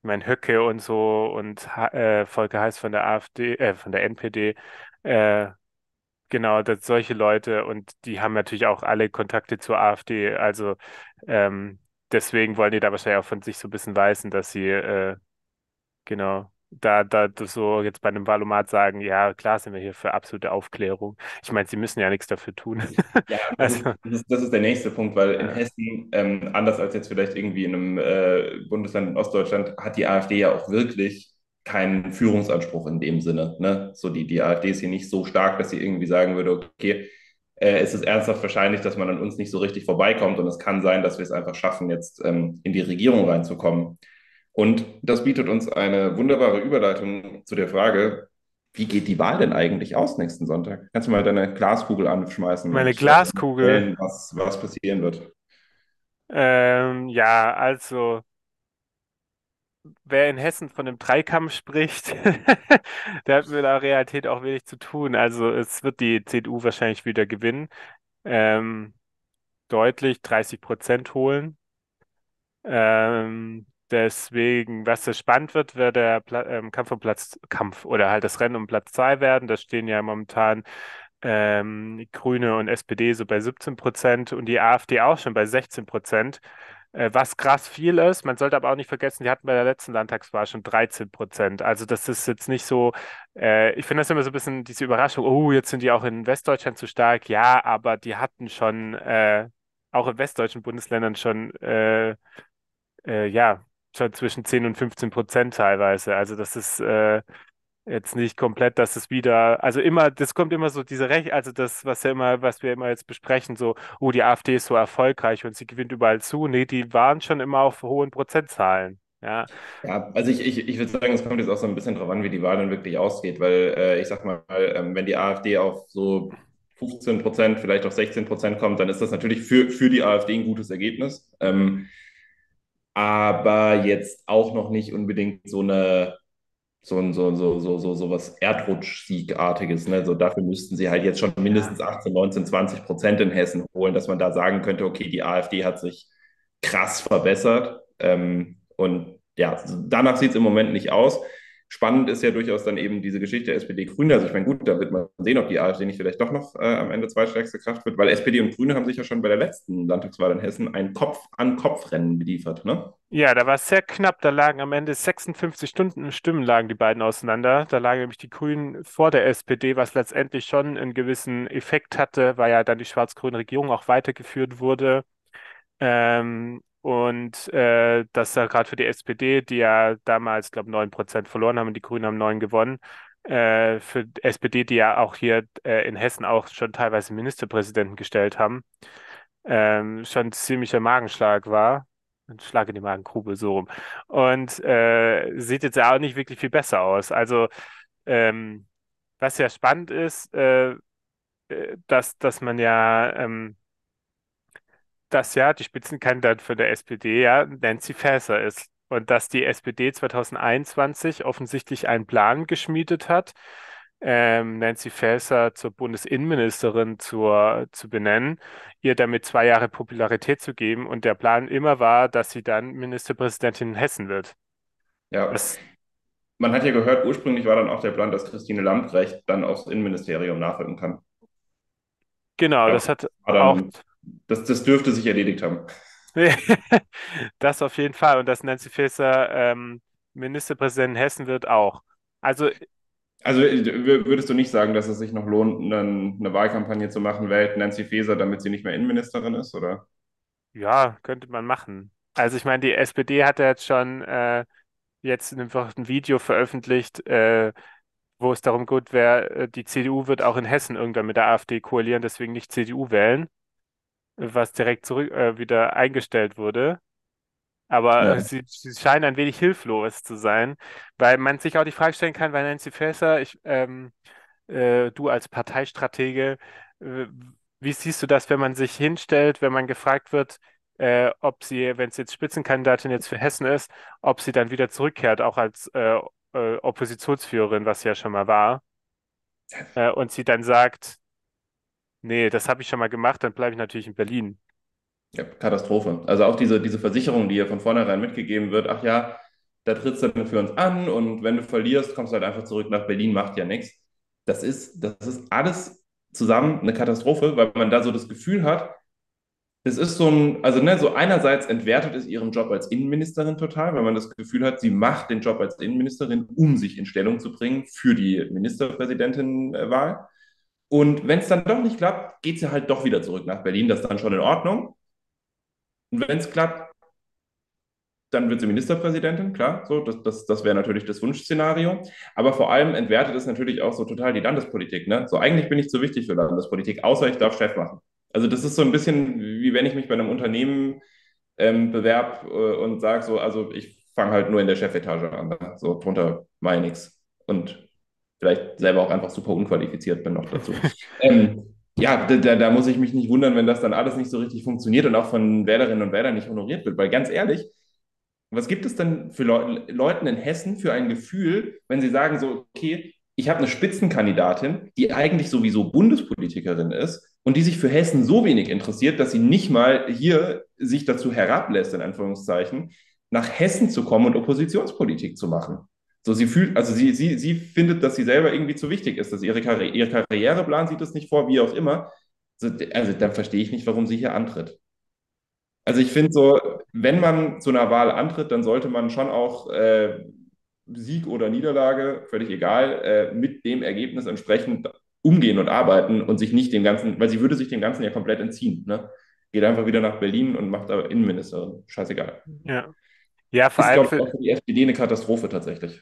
Speaker 1: ich meine, Höcke und so und äh, Volker Heiß von der AfD, äh, von der NPD, äh, Genau, das, solche Leute und die haben natürlich auch alle Kontakte zur AfD. Also ähm, deswegen wollen die da wahrscheinlich auch von sich so ein bisschen weisen, dass sie äh, genau da, da das so jetzt bei einem Valomat sagen, ja, klar sind wir hier für absolute Aufklärung. Ich meine, sie müssen ja nichts dafür tun.
Speaker 2: Ja, [laughs] das ist,
Speaker 1: Also,
Speaker 2: das ist, das ist der nächste Punkt, weil in
Speaker 1: äh,
Speaker 2: Hessen, ähm, anders als jetzt vielleicht irgendwie in einem äh, Bundesland in Ostdeutschland, hat die AfD ja auch wirklich keinen Führungsanspruch in dem Sinne. Ne? So die, die AfD ist hier nicht so stark, dass sie irgendwie sagen würde, okay, äh, es ist ernsthaft wahrscheinlich, dass man an uns nicht so richtig vorbeikommt und es kann sein, dass wir es einfach schaffen, jetzt ähm, in die Regierung reinzukommen. Und das bietet uns eine wunderbare Überleitung zu der Frage, wie geht die Wahl denn eigentlich aus nächsten Sonntag? Kannst du mal deine Glaskugel anschmeißen
Speaker 1: meine Glaskugel,
Speaker 2: was, was passieren wird?
Speaker 1: ähm, ja, also wer in Hessen von einem Dreikampf spricht, [laughs] der hat mit der Realität auch wenig zu tun. Also es wird die CDU wahrscheinlich wieder gewinnen. Ähm, deutlich 30 Prozent holen. Ähm, deswegen, was das spannend wird, wird der Pla ähm, Kampf um Platz, Kampf oder halt das Rennen um Platz 2 werden. Da stehen ja momentan ähm, Grüne und SPD so bei 17 Prozent und die AfD auch schon bei 16 Prozent. Äh, was krass viel ist, man sollte aber auch nicht vergessen, die hatten bei der letzten Landtagswahl schon 13 Prozent. Also das ist jetzt nicht so, äh, ich finde das immer so ein bisschen diese Überraschung, oh, jetzt sind die auch in Westdeutschland zu stark. Ja, aber die hatten schon äh, auch in westdeutschen Bundesländern schon, äh, äh, ja, schon zwischen 10 und 15 Prozent teilweise. Also das ist äh, jetzt nicht komplett, dass es wieder, also immer, das kommt immer so diese Recht, also das, was ja immer, was wir immer jetzt besprechen, so, oh, die AfD ist so erfolgreich und sie gewinnt überall zu. Nee, die waren schon immer auf hohen Prozentzahlen. Ja,
Speaker 2: Ja, also ich, ich, ich würde sagen, es kommt jetzt auch so ein bisschen drauf an, wie die Wahl dann wirklich ausgeht, weil äh, ich sag mal, ähm, wenn die AfD auf so 15 Prozent, vielleicht auf 16 Prozent kommt, dann ist das natürlich für, für die AfD ein gutes Ergebnis. Ähm, aber jetzt auch noch nicht unbedingt so eine so ein so, so, so, so, so was Erdrutsch-Siegartiges. Ne? So dafür müssten sie halt jetzt schon mindestens 18, 19, 20 Prozent in Hessen holen, dass man da sagen könnte, okay, die AfD hat sich krass verbessert. Ähm, und ja, danach sieht es im Moment nicht aus. Spannend ist ja durchaus dann eben diese Geschichte SPD-Grüne. Also ich meine, gut, da wird man sehen, ob die AfD nicht vielleicht doch noch äh, am Ende zweitstärkste Kraft wird, weil SPD und Grüne haben sich ja schon bei der letzten Landtagswahl in Hessen ein Kopf-an-Kopf-Rennen geliefert. Ne?
Speaker 1: Ja, da war es sehr knapp. Da lagen am Ende 56 Stunden Stimmen lagen die beiden auseinander. Da lagen nämlich die Grünen vor der SPD, was letztendlich schon einen gewissen Effekt hatte, weil ja dann die schwarz-grüne Regierung auch weitergeführt wurde. Ähm, und äh, das ja gerade für die SPD, die ja damals, glaube ich, 9% verloren haben und die Grünen haben 9 gewonnen, äh, für die SPD, die ja auch hier äh, in Hessen auch schon teilweise Ministerpräsidenten gestellt haben, ähm, schon ein ziemlicher Magenschlag war. Ein Schlag in die Magengrube, so rum. Und äh, sieht jetzt ja auch nicht wirklich viel besser aus. Also, ähm, was ja spannend ist, äh, äh, dass, dass man ja ähm, dass ja die Spitzenkandidatin für der SPD ja Nancy Faeser ist und dass die SPD 2021 offensichtlich einen Plan geschmiedet hat, ähm, Nancy Faeser zur Bundesinnenministerin zur, zu benennen, ihr damit zwei Jahre Popularität zu geben und der Plan immer war, dass sie dann Ministerpräsidentin in Hessen wird.
Speaker 2: Ja,
Speaker 1: Das,
Speaker 2: man hat ja gehört, ursprünglich war dann auch der Plan, dass Christine Lambrecht dann aufs Innenministerium nachrücken kann.
Speaker 1: genau,
Speaker 2: Ja,
Speaker 1: das hat auch
Speaker 2: das, das dürfte sich erledigt haben. [laughs]
Speaker 1: das auf jeden Fall und dass Nancy Faeser ähm, Ministerpräsidentin in Hessen wird auch. Also
Speaker 2: Also w- würdest du nicht sagen, dass es sich noch lohnt, eine, eine Wahlkampagne zu machen, wählt Nancy Faeser, damit sie nicht mehr Innenministerin ist, oder?
Speaker 1: Ja, könnte man machen. Also ich meine, die SPD hat ja jetzt schon äh, jetzt einfach ein Video veröffentlicht, äh, wo es darum geht, wer äh, die CDU wird auch in Hessen irgendwann mit der AfD koalieren, deswegen nicht CDU wählen, was direkt zurück äh, wieder eingestellt wurde. Aber
Speaker 2: Ja.
Speaker 1: sie, sie scheinen ein wenig hilflos zu sein, weil man sich auch die Frage stellen kann, weil Nancy Faeser, ich, ähm, äh, du als Parteistratege, äh, wie siehst du das, wenn man sich hinstellt, wenn man gefragt wird, äh, ob sie, wenn sie jetzt Spitzenkandidatin jetzt für Hessen ist, ob sie dann wieder zurückkehrt, auch als äh, äh, Oppositionsführerin, was sie ja schon mal war, äh, und sie dann sagt, nee, das habe ich schon mal gemacht, dann bleibe ich natürlich in Berlin.
Speaker 2: Ja, Katastrophe. Also auch diese, diese Versicherung, die ja von vornherein mitgegeben wird, ach ja, da trittst du dann für uns an und wenn du verlierst, kommst du halt einfach zurück nach Berlin, macht ja nichts. Das ist, das ist alles zusammen eine Katastrophe, weil man da so das Gefühl hat, es ist so ein, also ne, so einerseits entwertet es ihren Job als Innenministerin total, weil man das Gefühl hat, sie macht den Job als Innenministerin, um sich in Stellung zu bringen für die Ministerpräsidentenwahl. Und wenn es dann doch nicht klappt, geht sie halt doch wieder zurück nach Berlin. Das ist dann schon in Ordnung. Und wenn es klappt, dann wird sie Ministerpräsidentin, klar, so, das, das, das wäre natürlich das Wunschszenario. Aber vor allem entwertet es natürlich auch so total die Landespolitik. Ne? So, eigentlich bin ich zu wichtig für Landespolitik, außer ich darf Chef machen. Also, das ist so ein bisschen wie wenn ich mich bei einem Unternehmen ähm, bewerb äh, und sage so, also ich fange halt nur in der Chefetage an. Ne? So, drunter mache ich nichts. Und vielleicht selber auch einfach super unqualifiziert bin noch dazu. ähm, ja, da, da muss ich mich nicht wundern, wenn das dann alles nicht so richtig funktioniert und auch von Wählerinnen und Wählern nicht honoriert wird. Weil ganz ehrlich, was gibt es denn für Le Leuten in Hessen für ein Gefühl, wenn sie sagen so, okay, ich habe eine Spitzenkandidatin, die eigentlich sowieso Bundespolitikerin ist und die sich für Hessen so wenig interessiert, dass sie nicht mal hier sich dazu herablässt, in Anführungszeichen, nach Hessen zu kommen und Oppositionspolitik zu machen. So, sie fühlt, also sie, sie, sie findet, dass sie selber irgendwie zu wichtig ist, dass ihre, Karri ihre Karriereplan sieht es nicht vor, wie auch immer. Also, also dann verstehe ich nicht, warum sie hier antritt. Also ich finde so, wenn man zu einer Wahl antritt, dann sollte man schon auch äh, Sieg oder Niederlage, völlig egal, äh, mit dem Ergebnis entsprechend umgehen und arbeiten und sich nicht dem Ganzen, weil sie würde sich dem Ganzen ja komplett entziehen. Ne? Geht einfach wieder nach Berlin und macht da Innenministerin. Scheißegal.
Speaker 1: Ja. Ja, vor
Speaker 2: Ist,
Speaker 1: allem
Speaker 2: glaube ich,
Speaker 1: für,
Speaker 2: auch für die SPD eine Katastrophe tatsächlich.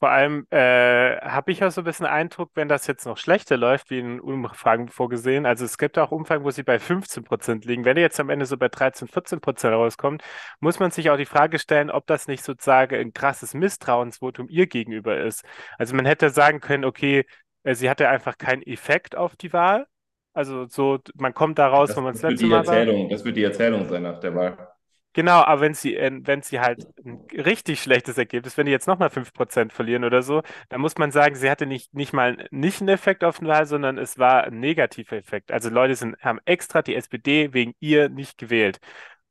Speaker 1: Vor allem äh, habe ich auch so ein bisschen Eindruck, wenn das jetzt noch schlechter läuft, wie in Umfragen vorgesehen. Also es gibt auch Umfragen, wo sie bei 15 Prozent liegen. Wenn ihr jetzt am Ende so bei 13, 14 Prozent rauskommt, muss man sich auch die Frage stellen, ob das nicht sozusagen ein krasses Misstrauensvotum ihr gegenüber ist. Also man hätte sagen können, okay, äh, sie hatte einfach keinen Effekt auf die Wahl. Also so, man kommt da raus,
Speaker 2: Das,
Speaker 1: wo man das
Speaker 2: wird
Speaker 1: letzte
Speaker 2: die
Speaker 1: Mal war.
Speaker 2: Das wird die Erzählung sein nach der Wahl.
Speaker 1: Genau, aber wenn sie, äh, wenn sie halt ein richtig schlechtes Ergebnis, wenn die jetzt nochmal 5% verlieren oder so, dann muss man sagen, sie hatte nicht, nicht mal nicht einen Effekt auf den Wahl, sondern es war ein negativer Effekt. Also Leute sind, haben extra die SPD wegen ihr nicht gewählt.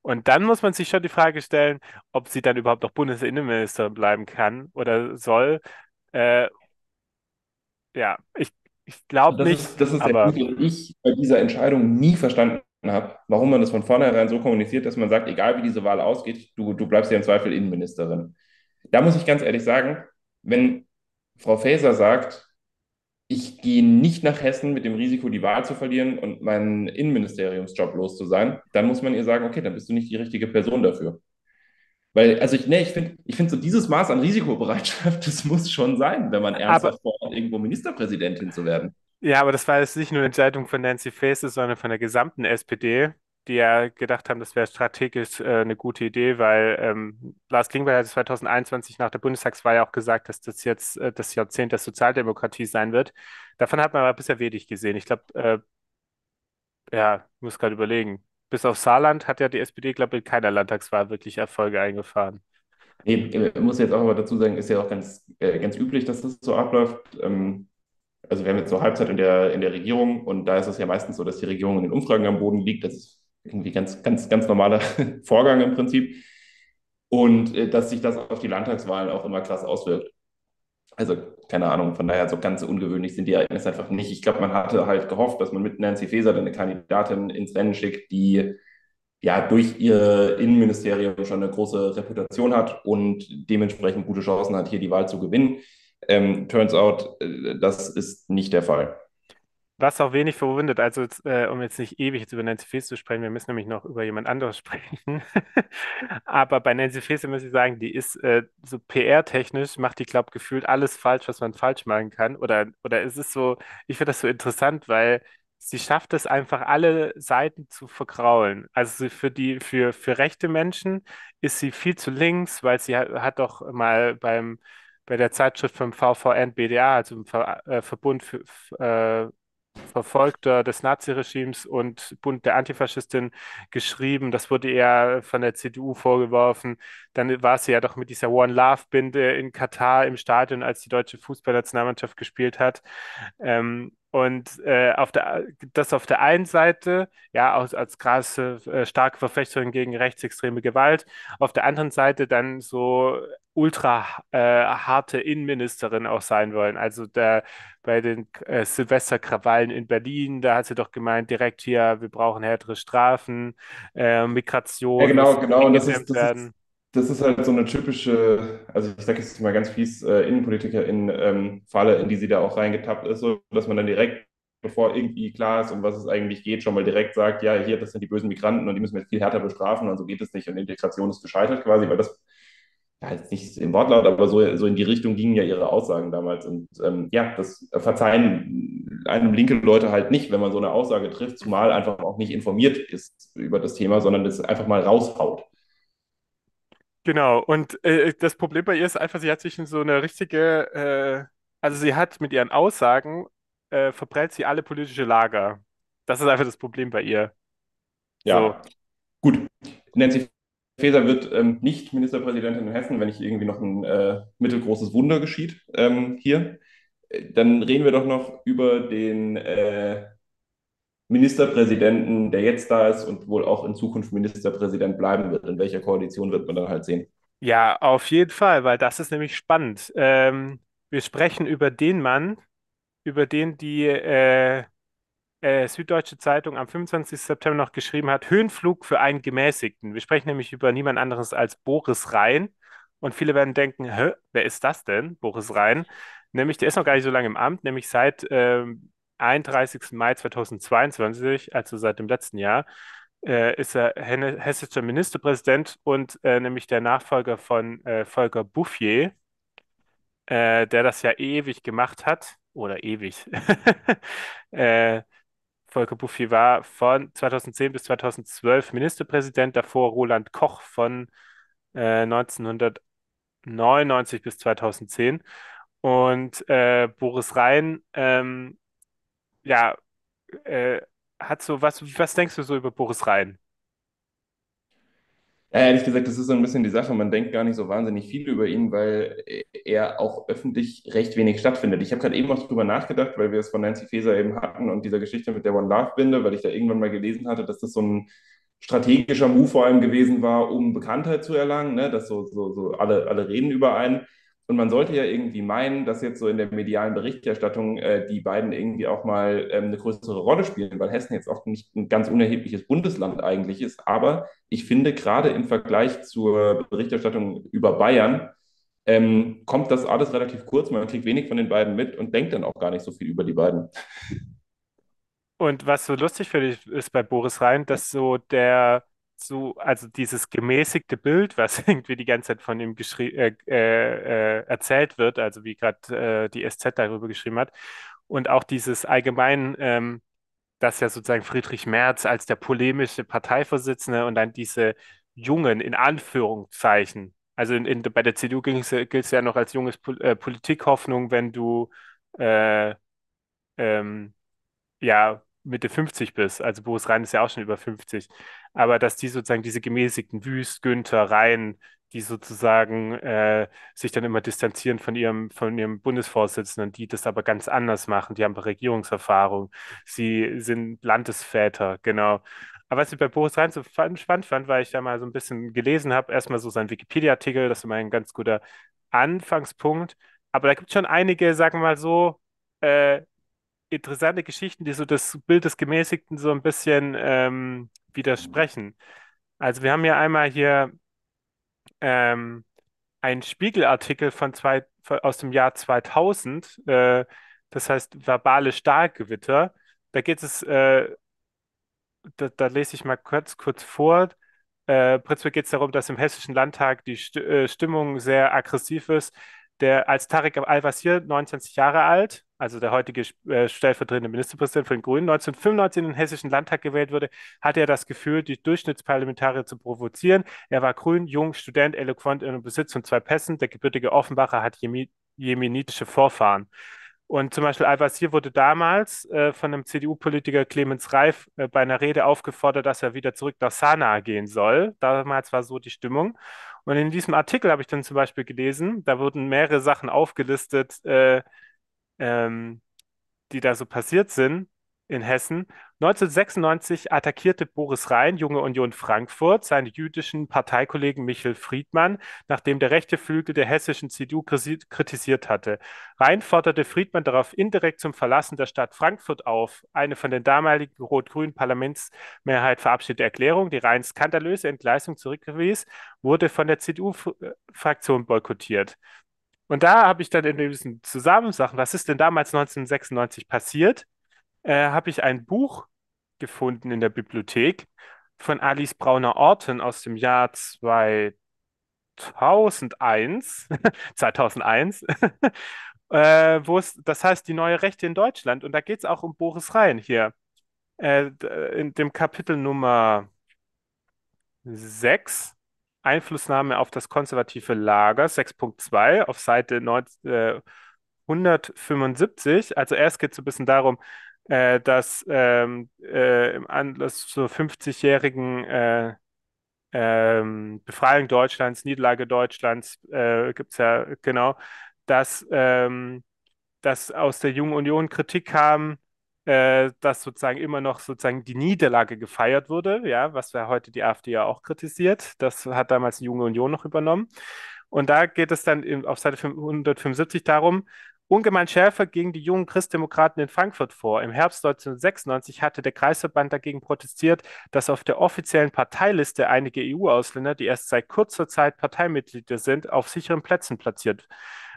Speaker 1: Und dann muss man sich schon die Frage stellen, ob sie dann überhaupt noch Bundesinnenministerin bleiben kann oder soll. Äh, ja, ich, ich glaube nicht,
Speaker 2: ist, das ist der
Speaker 1: aber
Speaker 2: Punkt, den ich bei dieser Entscheidung nie verstanden habe, warum man das von vornherein so kommuniziert, dass man sagt, egal wie diese Wahl ausgeht, du, du bleibst ja im Zweifel Innenministerin. Da muss ich ganz ehrlich sagen, wenn Frau Faeser sagt, ich gehe nicht nach Hessen mit dem Risiko, die Wahl zu verlieren und meinen Innenministeriumsjob los zu sein, dann muss man ihr sagen, okay, dann bist du nicht die richtige Person dafür. Weil, also ich, nee, ich finde, ich finde so dieses Maß an Risikobereitschaft, [laughs] das muss schon sein, wenn man ernsthaft vorhat, irgendwo Ministerpräsidentin zu werden.
Speaker 1: Ja, aber das war jetzt nicht nur eine Entscheidung von Nancy Faeser, sondern von der gesamten SPD, die ja gedacht haben, das wäre strategisch äh, eine gute Idee, weil ähm, Lars Klingbeil hat 2021 nach der Bundestagswahl ja auch gesagt, dass das jetzt äh, das Jahrzehnt der Sozialdemokratie sein wird. Davon hat man aber bisher wenig gesehen. Ich glaube, äh, ja, ich muss gerade überlegen. Bis auf Saarland hat ja die SPD, glaube ich, in keiner Landtagswahl wirklich Erfolge eingefahren.
Speaker 2: Nee, ich muss jetzt auch aber dazu sagen, ist ja auch ganz, äh, ganz üblich, dass das so abläuft. Ähm, also wir haben jetzt so Halbzeit in der, in der Regierung und da ist es ja meistens so, dass die Regierung in den Umfragen am Boden liegt. Das ist irgendwie ganz, ganz, ganz normaler [laughs] Vorgang im Prinzip. Und äh, dass sich das auf die Landtagswahlen auch immer krass auswirkt. Also keine Ahnung, von daher so ganz ungewöhnlich sind die Ereignisse einfach nicht. Ich glaube, man hatte halt gehofft, dass man mit Nancy Faeser dann eine Kandidatin ins Rennen schickt, die ja durch ihr Innenministerium schon eine große Reputation hat und dementsprechend gute Chancen hat, hier die Wahl zu gewinnen. Ähm, turns out, äh, das ist nicht der Fall.
Speaker 1: Was auch wenig verwundert, also äh, um jetzt nicht ewig jetzt über Nancy Faeser zu sprechen, wir müssen nämlich noch über jemand anderes [laughs] sprechen. Aber bei Nancy Faeser muss ich sagen, die ist äh, so PR-technisch, macht die, glaube gefühlt alles falsch, was man falsch machen kann. Oder, oder es ist so, ich finde das so interessant, weil sie schafft es einfach, alle Seiten zu vergraulen. Also für die, für, für rechte Menschen ist sie viel zu links, weil sie hat, hat doch mal beim bei der Zeitschrift vom VVN BDA, also im Ver, äh, Verbund für, äh, Verfolgter des Naziregimes und Bund der Antifaschistin geschrieben. Das wurde ihr von der CDU vorgeworfen. Dann war sie ja doch mit dieser One Love-Binde in Katar im Stadion, als die deutsche Fußballnationalmannschaft gespielt hat. Ähm, und äh, auf der, das auf der einen Seite, ja, als, als krasse, äh, starke Verfechterin gegen rechtsextreme Gewalt, auf der anderen Seite dann so ultra äh, harte Innenministerin auch sein wollen. Also der, bei den äh, Silvesterkrawallen in Berlin, da hat sie doch gemeint, direkt hier, wir brauchen härtere Strafen, äh,
Speaker 2: Ja,
Speaker 1: Migration muss
Speaker 2: genau, genau. Und das ist, das ist, das ist halt so eine typische, also ich sage jetzt mal ganz fies, äh, Innenpolitikerin ähm, Falle, in die sie da auch reingetappt ist, so dass man dann direkt, bevor irgendwie klar ist, um was es eigentlich geht, schon mal direkt sagt, ja, hier, das sind die bösen Migranten und die müssen wir jetzt viel härter bestrafen und so geht es nicht und Integration ist gescheitert quasi, weil das ja, jetzt nicht im Wortlaut, aber so, so in die Richtung gingen ja ihre Aussagen damals. Und ähm, ja, das verzeihen einem linke Leute halt nicht, wenn man so eine Aussage trifft, zumal einfach auch nicht informiert ist über das Thema, sondern das einfach mal raushaut.
Speaker 1: Genau, und äh, das Problem bei ihr ist einfach, sie hat sich in so eine richtige, äh, also sie hat mit ihren Aussagen, äh, verprellt sie alle politische Lager. Das ist einfach das Problem bei ihr. So,
Speaker 2: Ja, gut. Nancy Faeser wird ähm, nicht Ministerpräsidentin in Hessen, wenn nicht irgendwie noch ein äh, mittelgroßes Wunder geschieht ähm, hier. Äh, Dann reden wir doch noch über den äh, Ministerpräsidenten, der jetzt da ist und wohl auch in Zukunft Ministerpräsident bleiben wird. In welcher Koalition wird man dann halt sehen.
Speaker 1: ja, auf jeden Fall, weil das ist nämlich spannend. Ähm, wir sprechen über den Mann, über den die äh, äh, Süddeutsche Zeitung am 25. September noch geschrieben hat, Höhenflug für einen Gemäßigten. Wir sprechen nämlich über niemand anderes als Boris Rhein. Und viele werden denken, hä, wer ist das denn, Boris Rhein? Nämlich, der ist noch gar nicht so lange im Amt, nämlich seit ähm, 31. Mai 2022, also seit dem letzten Jahr, äh, ist er hessischer Ministerpräsident und äh, nämlich der Nachfolger von äh, Volker Bouffier, äh, der das ja ewig gemacht hat. Oder ewig. [laughs] äh, Volker Bouffier war von 2010 bis 2012 Ministerpräsident, davor Roland Koch von äh, 1999 bis 2010. Und äh, Boris Rhein, ähm, ja, äh, hat so, was, was denkst du so über Boris Rhein?
Speaker 2: Ja, ehrlich gesagt, das ist so ein bisschen die Sache. Man denkt gar nicht so wahnsinnig viel über ihn, weil er auch öffentlich recht wenig stattfindet. Ich habe gerade eben auch drüber nachgedacht, weil wir es von Nancy Faeser eben hatten und dieser Geschichte mit der One Love Binde, weil ich da irgendwann mal gelesen hatte, dass das so ein strategischer Move vor allem gewesen war, um Bekanntheit zu erlangen, ne? dass so, so, so alle, alle reden über einen. Und man sollte ja irgendwie meinen, dass jetzt so in der medialen Berichterstattung äh, die beiden irgendwie auch mal ähm, eine größere Rolle spielen, weil Hessen jetzt auch nicht ein ganz unerhebliches Bundesland eigentlich ist. Aber ich finde, gerade im Vergleich zur Berichterstattung über Bayern, ähm, kommt das alles relativ kurz. Man kriegt wenig von den beiden mit und denkt dann auch gar nicht so viel über die beiden.
Speaker 1: Und was so lustig finde ich, ist bei Boris Rhein, dass so der, so, also dieses gemäßigte Bild, was [laughs] irgendwie die ganze Zeit von ihm äh, äh, äh, erzählt wird, also wie gerade äh, die SZ darüber geschrieben hat, und auch dieses allgemein, ähm, dass ja sozusagen Friedrich Merz als der polemische Parteivorsitzende und dann diese jungen, in Anführungszeichen, also in, in, bei der CDU gilt es ja noch als junges Pol äh, Politikhoffnung, wenn du äh, ähm, ja Mitte 50 bist. Also Boris Rhein ist ja auch schon über 50. Aber dass die sozusagen diese gemäßigten Wüst, Günther, Rhein, die sozusagen äh, sich dann immer distanzieren von ihrem, von ihrem Bundesvorsitzenden, die das aber ganz anders machen. Die haben Regierungserfahrung. Sie sind Landesväter, genau. Aber was ich bei Boris Rhein so spannend fand, weil ich da mal so ein bisschen gelesen habe, erstmal so sein Wikipedia-Artikel, das ist immer ein ganz guter Anfangspunkt. Aber da gibt es schon einige, sagen wir mal so, äh, interessante Geschichten, die so das Bild des Gemäßigten so ein bisschen ähm, widersprechen. Also wir haben ja einmal hier ähm, einen Spiegelartikel von zwei, aus dem Jahr 2000, äh, das heißt verbale Stahlgewitter. Da geht es, äh, da, da lese ich mal kurz, kurz vor. Äh, prinzipiell geht es darum, dass im Hessischen Landtag die St äh, Stimmung sehr aggressiv ist. Der als Tarek Al-Wazir, 29 Jahre alt, also der heutige äh, stellvertretende Ministerpräsident von den Grünen, 1995 in den Hessischen Landtag gewählt wurde, hatte er das Gefühl, die Durchschnittsparlamentarier zu provozieren. Er war grün, jung, Student, eloquent im Besitz von zwei Pässen. Der gebürtige Offenbacher hat jemenitische Vorfahren. Und zum Beispiel Al-Wazir wurde damals äh, von einem CDU-Politiker Clemens Reif äh, bei einer Rede aufgefordert, dass er wieder zurück nach Sanaa gehen soll. Damals war so die Stimmung. Und in diesem Artikel habe ich dann zum Beispiel gelesen, da wurden mehrere Sachen aufgelistet, äh, ähm, die da so passiert sind in Hessen. 1996 attackierte Boris Rhein, Junge Union Frankfurt, seinen jüdischen Parteikollegen Michel Friedmann, nachdem der rechte Flügel der hessischen CDU kritisiert hatte. Rhein forderte Friedmann darauf indirekt zum Verlassen der Stadt Frankfurt auf. Eine von den damaligen rot-grünen Parlamentsmehrheit verabschiedete Erklärung, die Rheins skandalöse Entgleisung zurückwies, wurde von der CDU-Fraktion boykottiert. Und da habe ich dann in diesen Zusammensachen, was ist denn damals 1996 passiert, äh, habe ich ein Buch gefunden in der Bibliothek von Alice Brauner-Orten aus dem Jahr 2001, 2001, [laughs] [laughs] äh, wo es, das heißt die neue Rechte in Deutschland. Und da geht es auch um Boris Rhein hier. Äh, in dem Kapitel Nummer 6, Einflussnahme auf das konservative Lager, 6.2, auf Seite 19, äh, 175. Also erst geht es ein bisschen darum, äh, dass ähm, äh, im Anlass zur 50-jährigen äh, ähm, Befreiung Deutschlands, Niederlage Deutschlands, äh, gibt es ja genau, dass, ähm, dass aus der Jungen Union Kritik kam, äh, dass sozusagen immer noch sozusagen die Niederlage gefeiert wurde, ja, was ja heute die AfD ja auch kritisiert. Das hat damals die Junge Union noch übernommen. Und da geht es dann auf Seite 175 darum, ungemein schärfer gegen die jungen Christdemokraten in Frankfurt vor. Im Herbst 1996 hatte der Kreisverband dagegen protestiert, dass auf der offiziellen Parteiliste einige EU-Ausländer, die erst seit kurzer Zeit Parteimitglieder sind, auf sicheren Plätzen platziert,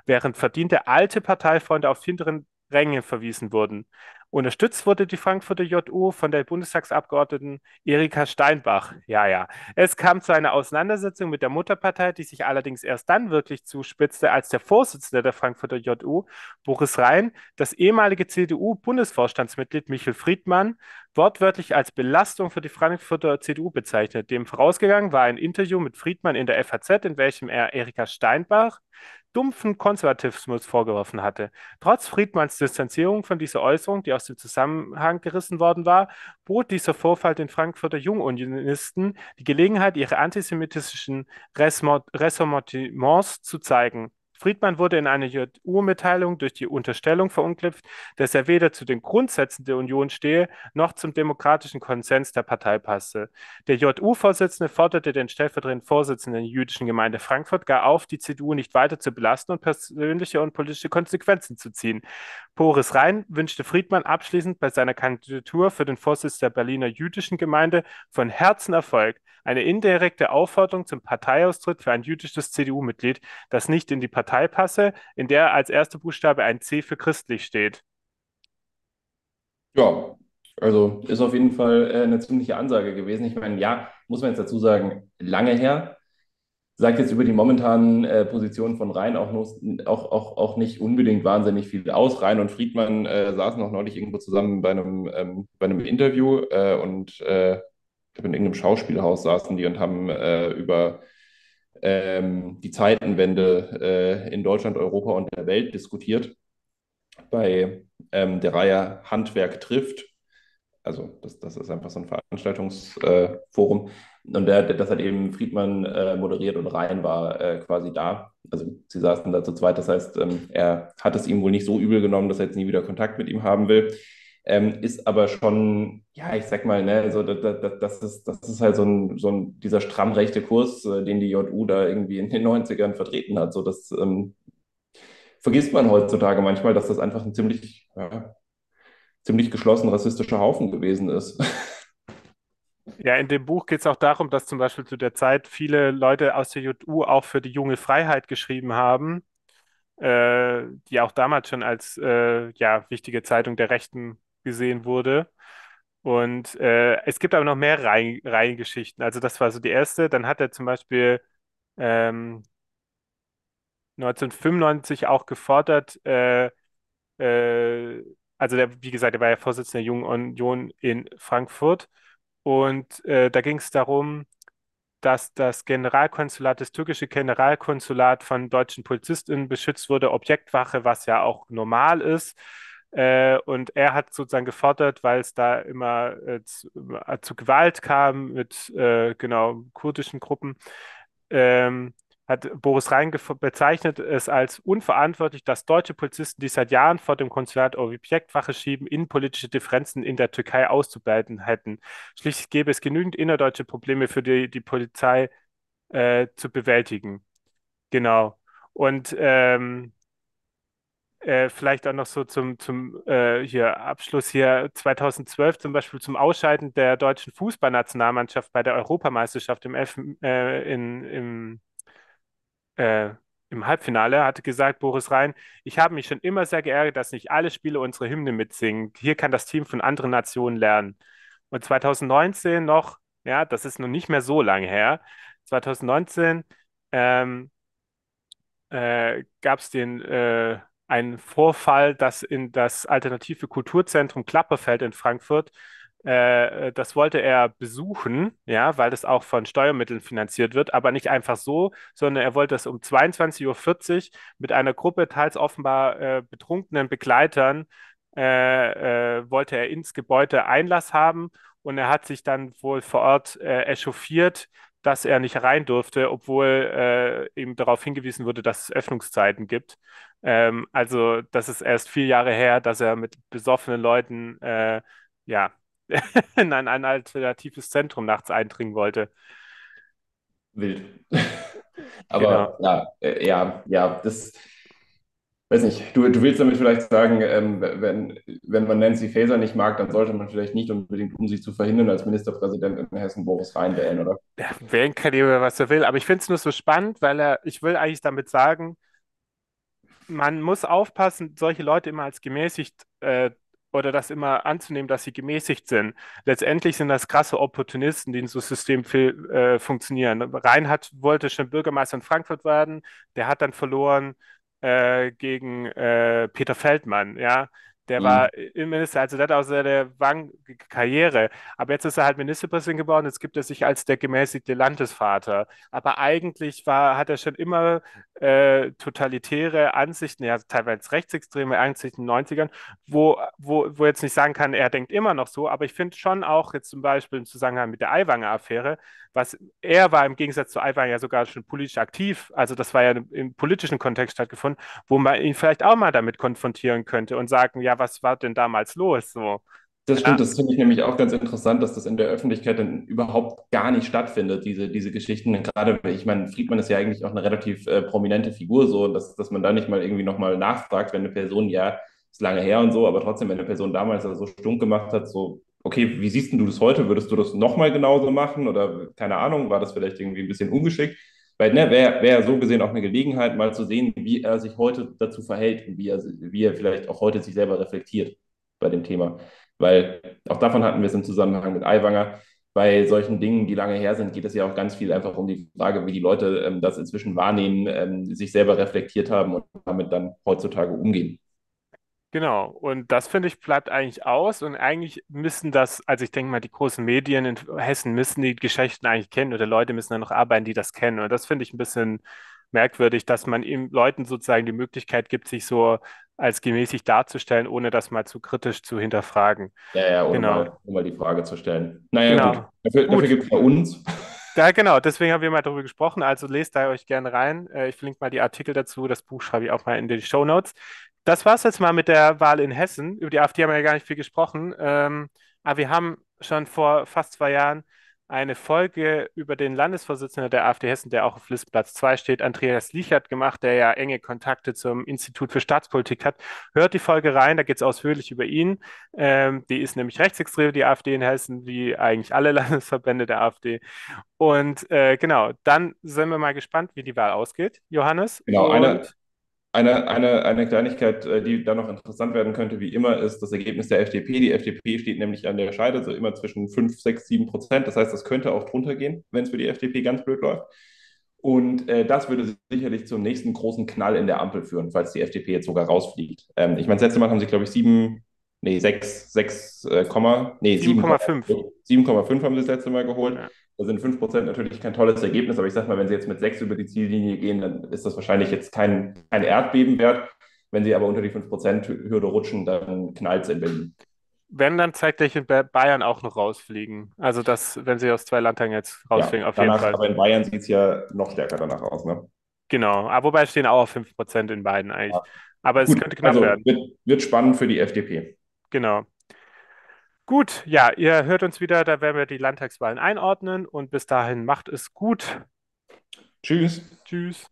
Speaker 1: während verdiente alte Parteifreunde auf hinteren Ränge verwiesen wurden. Unterstützt wurde die Frankfurter JU von der Bundestagsabgeordneten Erika Steinbach. Ja, ja. Es kam zu einer Auseinandersetzung mit der Mutterpartei, die sich allerdings erst dann wirklich zuspitzte, als der Vorsitzende der Frankfurter JU, Boris Rhein, das ehemalige CDU-Bundesvorstandsmitglied Michel Friedmann wortwörtlich als Belastung für die Frankfurter CDU bezeichnet. Dem vorausgegangen war ein Interview mit Friedmann in der FAZ, in welchem er Erika Steinbach dumpfen Konservatismus vorgeworfen hatte. Trotz Friedmanns Distanzierung von dieser Äußerung, die aus dem Zusammenhang gerissen worden war, bot dieser Vorfall den Frankfurter Jungunionisten die Gelegenheit, ihre antisemitischen Ressentiments zu zeigen. Friedmann wurde in einer JU-Mitteilung durch die Unterstellung verunglückt, dass er weder zu den Grundsätzen der Union stehe, noch zum demokratischen Konsens der Partei passe. Der JU-Vorsitzende forderte den stellvertretenden Vorsitzenden der jüdischen Gemeinde Frankfurt gar auf, die CDU nicht weiter zu belasten und persönliche und politische Konsequenzen zu ziehen. Boris Rhein wünschte Friedmann abschließend bei seiner Kandidatur für den Vorsitz der Berliner jüdischen Gemeinde von Herzen Erfolg. Eine indirekte Aufforderung zum Parteiaustritt für ein jüdisches CDU-Mitglied, das nicht in die Partei passe, in der als erster Buchstabe ein C für christlich steht.
Speaker 2: Ja, also ist auf jeden Fall äh, eine ziemliche Ansage gewesen. Ich meine, ja, muss man jetzt dazu sagen, lange her sagt jetzt über die momentanen äh, Positionen von Rhein auch, auch, auch, auch nicht unbedingt wahnsinnig viel aus. Rhein und Friedmann äh, saßen auch neulich irgendwo zusammen bei einem, ähm, bei einem Interview äh, und äh, in irgendeinem Schauspielhaus saßen die und haben äh, über ähm, die Zeitenwende äh, in Deutschland, Europa und der Welt diskutiert. Bei ähm, der Reihe Handwerk trifft also das, das ist einfach so ein Veranstaltungsforum. Äh, und der, der, das hat eben Friedmann äh, moderiert und Rhein war äh, quasi da. Also sie saßen da zu zweit. Das heißt, ähm, er hat es ihm wohl nicht so übel genommen, dass er jetzt nie wieder Kontakt mit ihm haben will. Ähm, ist aber schon, ja, ich sag mal, ne, so, das, das, das, ist, das ist halt so ein, so ein dieser stramm rechte Kurs, äh, den die JU da irgendwie in den [laughs] 90ern vertreten hat. So, das ähm, vergisst man heutzutage manchmal, dass das einfach ein ziemlich, ja, ziemlich geschlossen rassistischer Haufen gewesen ist. [laughs]
Speaker 1: Ja, in dem Buch geht es auch darum, dass zum Beispiel zu der Zeit viele Leute aus der JU auch für die junge Freiheit geschrieben haben, äh, die auch damals schon als äh, ja, wichtige Zeitung der Rechten gesehen wurde. Und äh, es gibt aber noch mehr Reihen, Reihengeschichten. Also das war so die erste. Dann hat er zum Beispiel ähm, 1995 auch gefordert, äh, äh, also der, wie gesagt, der war ja Vorsitzender der Jungen Union in Frankfurt. Und äh, da ging es darum, dass das Generalkonsulat, das türkische Generalkonsulat von deutschen PolizistInnen beschützt wurde, Objektwache, was ja auch normal ist. Äh, und er hat sozusagen gefordert, weil es da immer äh, zu, äh, zu, Gewalt kam mit äh, genau kurdischen Gruppen, ähm, hat Boris Rhein bezeichnet es als unverantwortlich, dass deutsche Polizisten, die seit Jahren vor dem Konsulat Objektwache schieben, innenpolitische Differenzen in der Türkei auszubilden hätten. Schließlich gäbe es genügend innerdeutsche Probleme für die, die Polizei äh, zu bewältigen. Genau. Und ähm, äh, vielleicht auch noch so zum, zum äh, hier Abschluss hier 2012 zum Beispiel zum Ausscheiden der deutschen Fußballnationalmannschaft bei der Europameisterschaft im, Elf äh, in, im, äh, im Halbfinale hatte gesagt Boris Rhein, ich habe mich schon immer sehr geärgert, dass nicht alle Spieler unsere Hymne mitsingen. Hier kann das Team von anderen Nationen lernen. Und 2019 noch, ja, das ist noch nicht mehr so lange her, 2019 ähm, äh, gab es den ein Vorfall, dass in das alternative Kulturzentrum Klapperfeld in Frankfurt, äh, das wollte er besuchen, ja, weil das auch von Steuermitteln finanziert wird, aber nicht einfach so, sondern er wollte das um 22.40 Uhr mit einer Gruppe teils offenbar äh, betrunkenen Begleitern, äh, äh, wollte er ins Gebäude Einlass haben und er hat sich dann wohl vor Ort äh, echauffiert, dass er nicht rein durfte, obwohl äh, ihm darauf hingewiesen wurde, dass es Öffnungszeiten gibt. Ähm, also das ist erst vier Jahre her, dass er mit besoffenen Leuten äh, ja, [laughs] in ein, ein alternatives Zentrum nachts eindringen wollte.
Speaker 2: Wild. [laughs] Aber genau. ja, äh, ja, ja, das weiß nicht, du, du willst damit vielleicht sagen, ähm, wenn, wenn man Nancy Faeser nicht mag, dann sollte man vielleicht nicht unbedingt, um sie zu verhindern, als Ministerpräsident in Hessen Boris Rhein wählen, oder?
Speaker 1: Ja, wählen kann jeder, was er will, aber ich finde es nur so spannend, weil er, ich will eigentlich damit sagen, man muss aufpassen, solche Leute immer als gemäßigt äh, oder das immer anzunehmen, dass sie gemäßigt sind. Letztendlich sind das krasse Opportunisten, die in so einem System viel, äh, funktionieren. Reinhard wollte schon Bürgermeister in Frankfurt werden, der hat dann verloren äh, gegen äh, Peter Feldmann, ja. Der mhm. war Innenminister, also der hat auch seine Karriere. Aber jetzt ist er halt Ministerpräsident geworden. Jetzt gibt er sich als der gemäßigte Landesvater. Aber eigentlich war, hat er schon immer äh, totalitäre Ansichten, ja, teilweise rechtsextreme Ansichten in den 90ern, wo, wo, wo jetzt nicht sagen kann, er denkt immer noch so. Aber ich finde schon auch jetzt zum Beispiel im Zusammenhang mit der Aiwanger-Affäre, was er war im Gegensatz zu Aiwanger ja sogar schon politisch aktiv. Also das war ja im politischen Kontext stattgefunden, wo man ihn vielleicht auch mal damit konfrontieren könnte und sagen, ja, was war denn damals los? So.
Speaker 2: Das stimmt, das finde ich nämlich auch ganz interessant, dass das in der Öffentlichkeit dann überhaupt gar nicht stattfindet, diese, diese Geschichten. Gerade, ich meine, Friedmann ist ja eigentlich auch eine relativ äh, prominente Figur, so, dass, dass man da nicht mal irgendwie nochmal nachfragt, wenn eine Person, ja, ist lange her und so, aber trotzdem, wenn eine Person damals so stunk gemacht hat, so, okay, wie siehst du das heute? Würdest du das nochmal genauso machen? Oder keine Ahnung, war das vielleicht irgendwie ein bisschen ungeschickt? Weil ne, wäre wär so gesehen auch eine Gelegenheit, mal zu sehen, wie er sich heute dazu verhält und wie er, wie er vielleicht auch heute sich selber reflektiert bei dem Thema. Weil auch davon hatten wir es im Zusammenhang mit Aiwanger. Bei solchen Dingen, die lange her sind, geht es ja auch ganz viel einfach um die Frage, wie die Leute ähm, das inzwischen wahrnehmen, ähm, sich selber reflektiert haben und damit dann heutzutage umgehen.
Speaker 1: Genau, und das finde ich bleibt eigentlich aus und eigentlich müssen das, also ich denke mal, die großen Medien in Hessen müssen die Geschichten eigentlich kennen oder Leute müssen dann noch arbeiten, die das kennen. Und das finde ich ein bisschen merkwürdig, dass man eben Leuten sozusagen die Möglichkeit gibt, sich so als gemäßigt darzustellen, ohne das mal zu kritisch zu hinterfragen.
Speaker 2: Ja, ja, ohne, genau. mal, um mal die Frage zu stellen. Naja, genau. gut. Dafür, dafür gibt es bei uns.
Speaker 1: Ja, genau, deswegen haben wir mal darüber gesprochen. Also lest da euch gerne rein. Äh, ich verlinke mal die Artikel dazu. Das Buch schreibe ich auch mal in die Show Notes das war es jetzt mal mit der Wahl in Hessen. Über die AfD haben wir ja gar nicht viel gesprochen. Ähm, aber wir haben schon vor fast zwei Jahren eine Folge über den Landesvorsitzenden der AfD Hessen, der auch auf Listplatz 2 steht, Andreas Lichert, gemacht, der ja enge Kontakte zum Institut für Staatspolitik hat. Hört die Folge rein, da geht es ausführlich über ihn. Ähm, die ist nämlich rechtsextrem, die AfD in Hessen, wie eigentlich alle [laughs] Landesverbände der AfD. Und äh, genau, dann sind wir mal gespannt, wie die Wahl ausgeht, Johannes.
Speaker 2: Genau, eine, eine, eine, eine Kleinigkeit, äh, die da noch interessant werden könnte, wie immer, ist das Ergebnis der FDP. Die FDP steht nämlich an der Scheide, so immer zwischen 5, 6, 7 Prozent. Das heißt, das könnte auch drunter gehen, wenn es für die FDP ganz blöd läuft. Und äh, das würde sicherlich zum nächsten großen Knall in der Ampel führen, falls die FDP jetzt sogar rausfliegt. Ähm, ich meine, das letzte Mal haben sie, glaube ich, sieben, nee, 6, 6, äh, Komma, nee,
Speaker 1: 7,5.
Speaker 2: 7,5 haben sie das letzte Mal geholt.
Speaker 1: Ja.
Speaker 2: Da sind 5% natürlich kein tolles Ergebnis, aber ich sag mal, wenn sie jetzt mit 6 über die Ziellinie gehen, dann ist das wahrscheinlich jetzt kein, kein Erdbeben wert. Wenn sie aber unter die 5%-Hürde rutschen, dann knallt es in Berlin.
Speaker 1: Wenn dann zeitgleich in Ba- Bayern auch noch rausfliegen. Also das, wenn sie aus zwei Landtagen jetzt rausfliegen,
Speaker 2: Ja,
Speaker 1: auf jeden
Speaker 2: danach,
Speaker 1: Fall.
Speaker 2: aber in Bayern sieht es ja noch stärker danach aus, ne?
Speaker 1: Genau. Aber wobei stehen auch auf 5% in beiden eigentlich.
Speaker 2: Ja.
Speaker 1: Aber es
Speaker 2: Gut,
Speaker 1: könnte knapp
Speaker 2: also
Speaker 1: werden.
Speaker 2: wird, wird spannend für die FDP.
Speaker 1: Genau. Gut, ja, ihr hört uns wieder, da werden wir die Landtagswahlen einordnen und bis dahin macht es gut.
Speaker 2: Tschüss.
Speaker 1: Tschüss.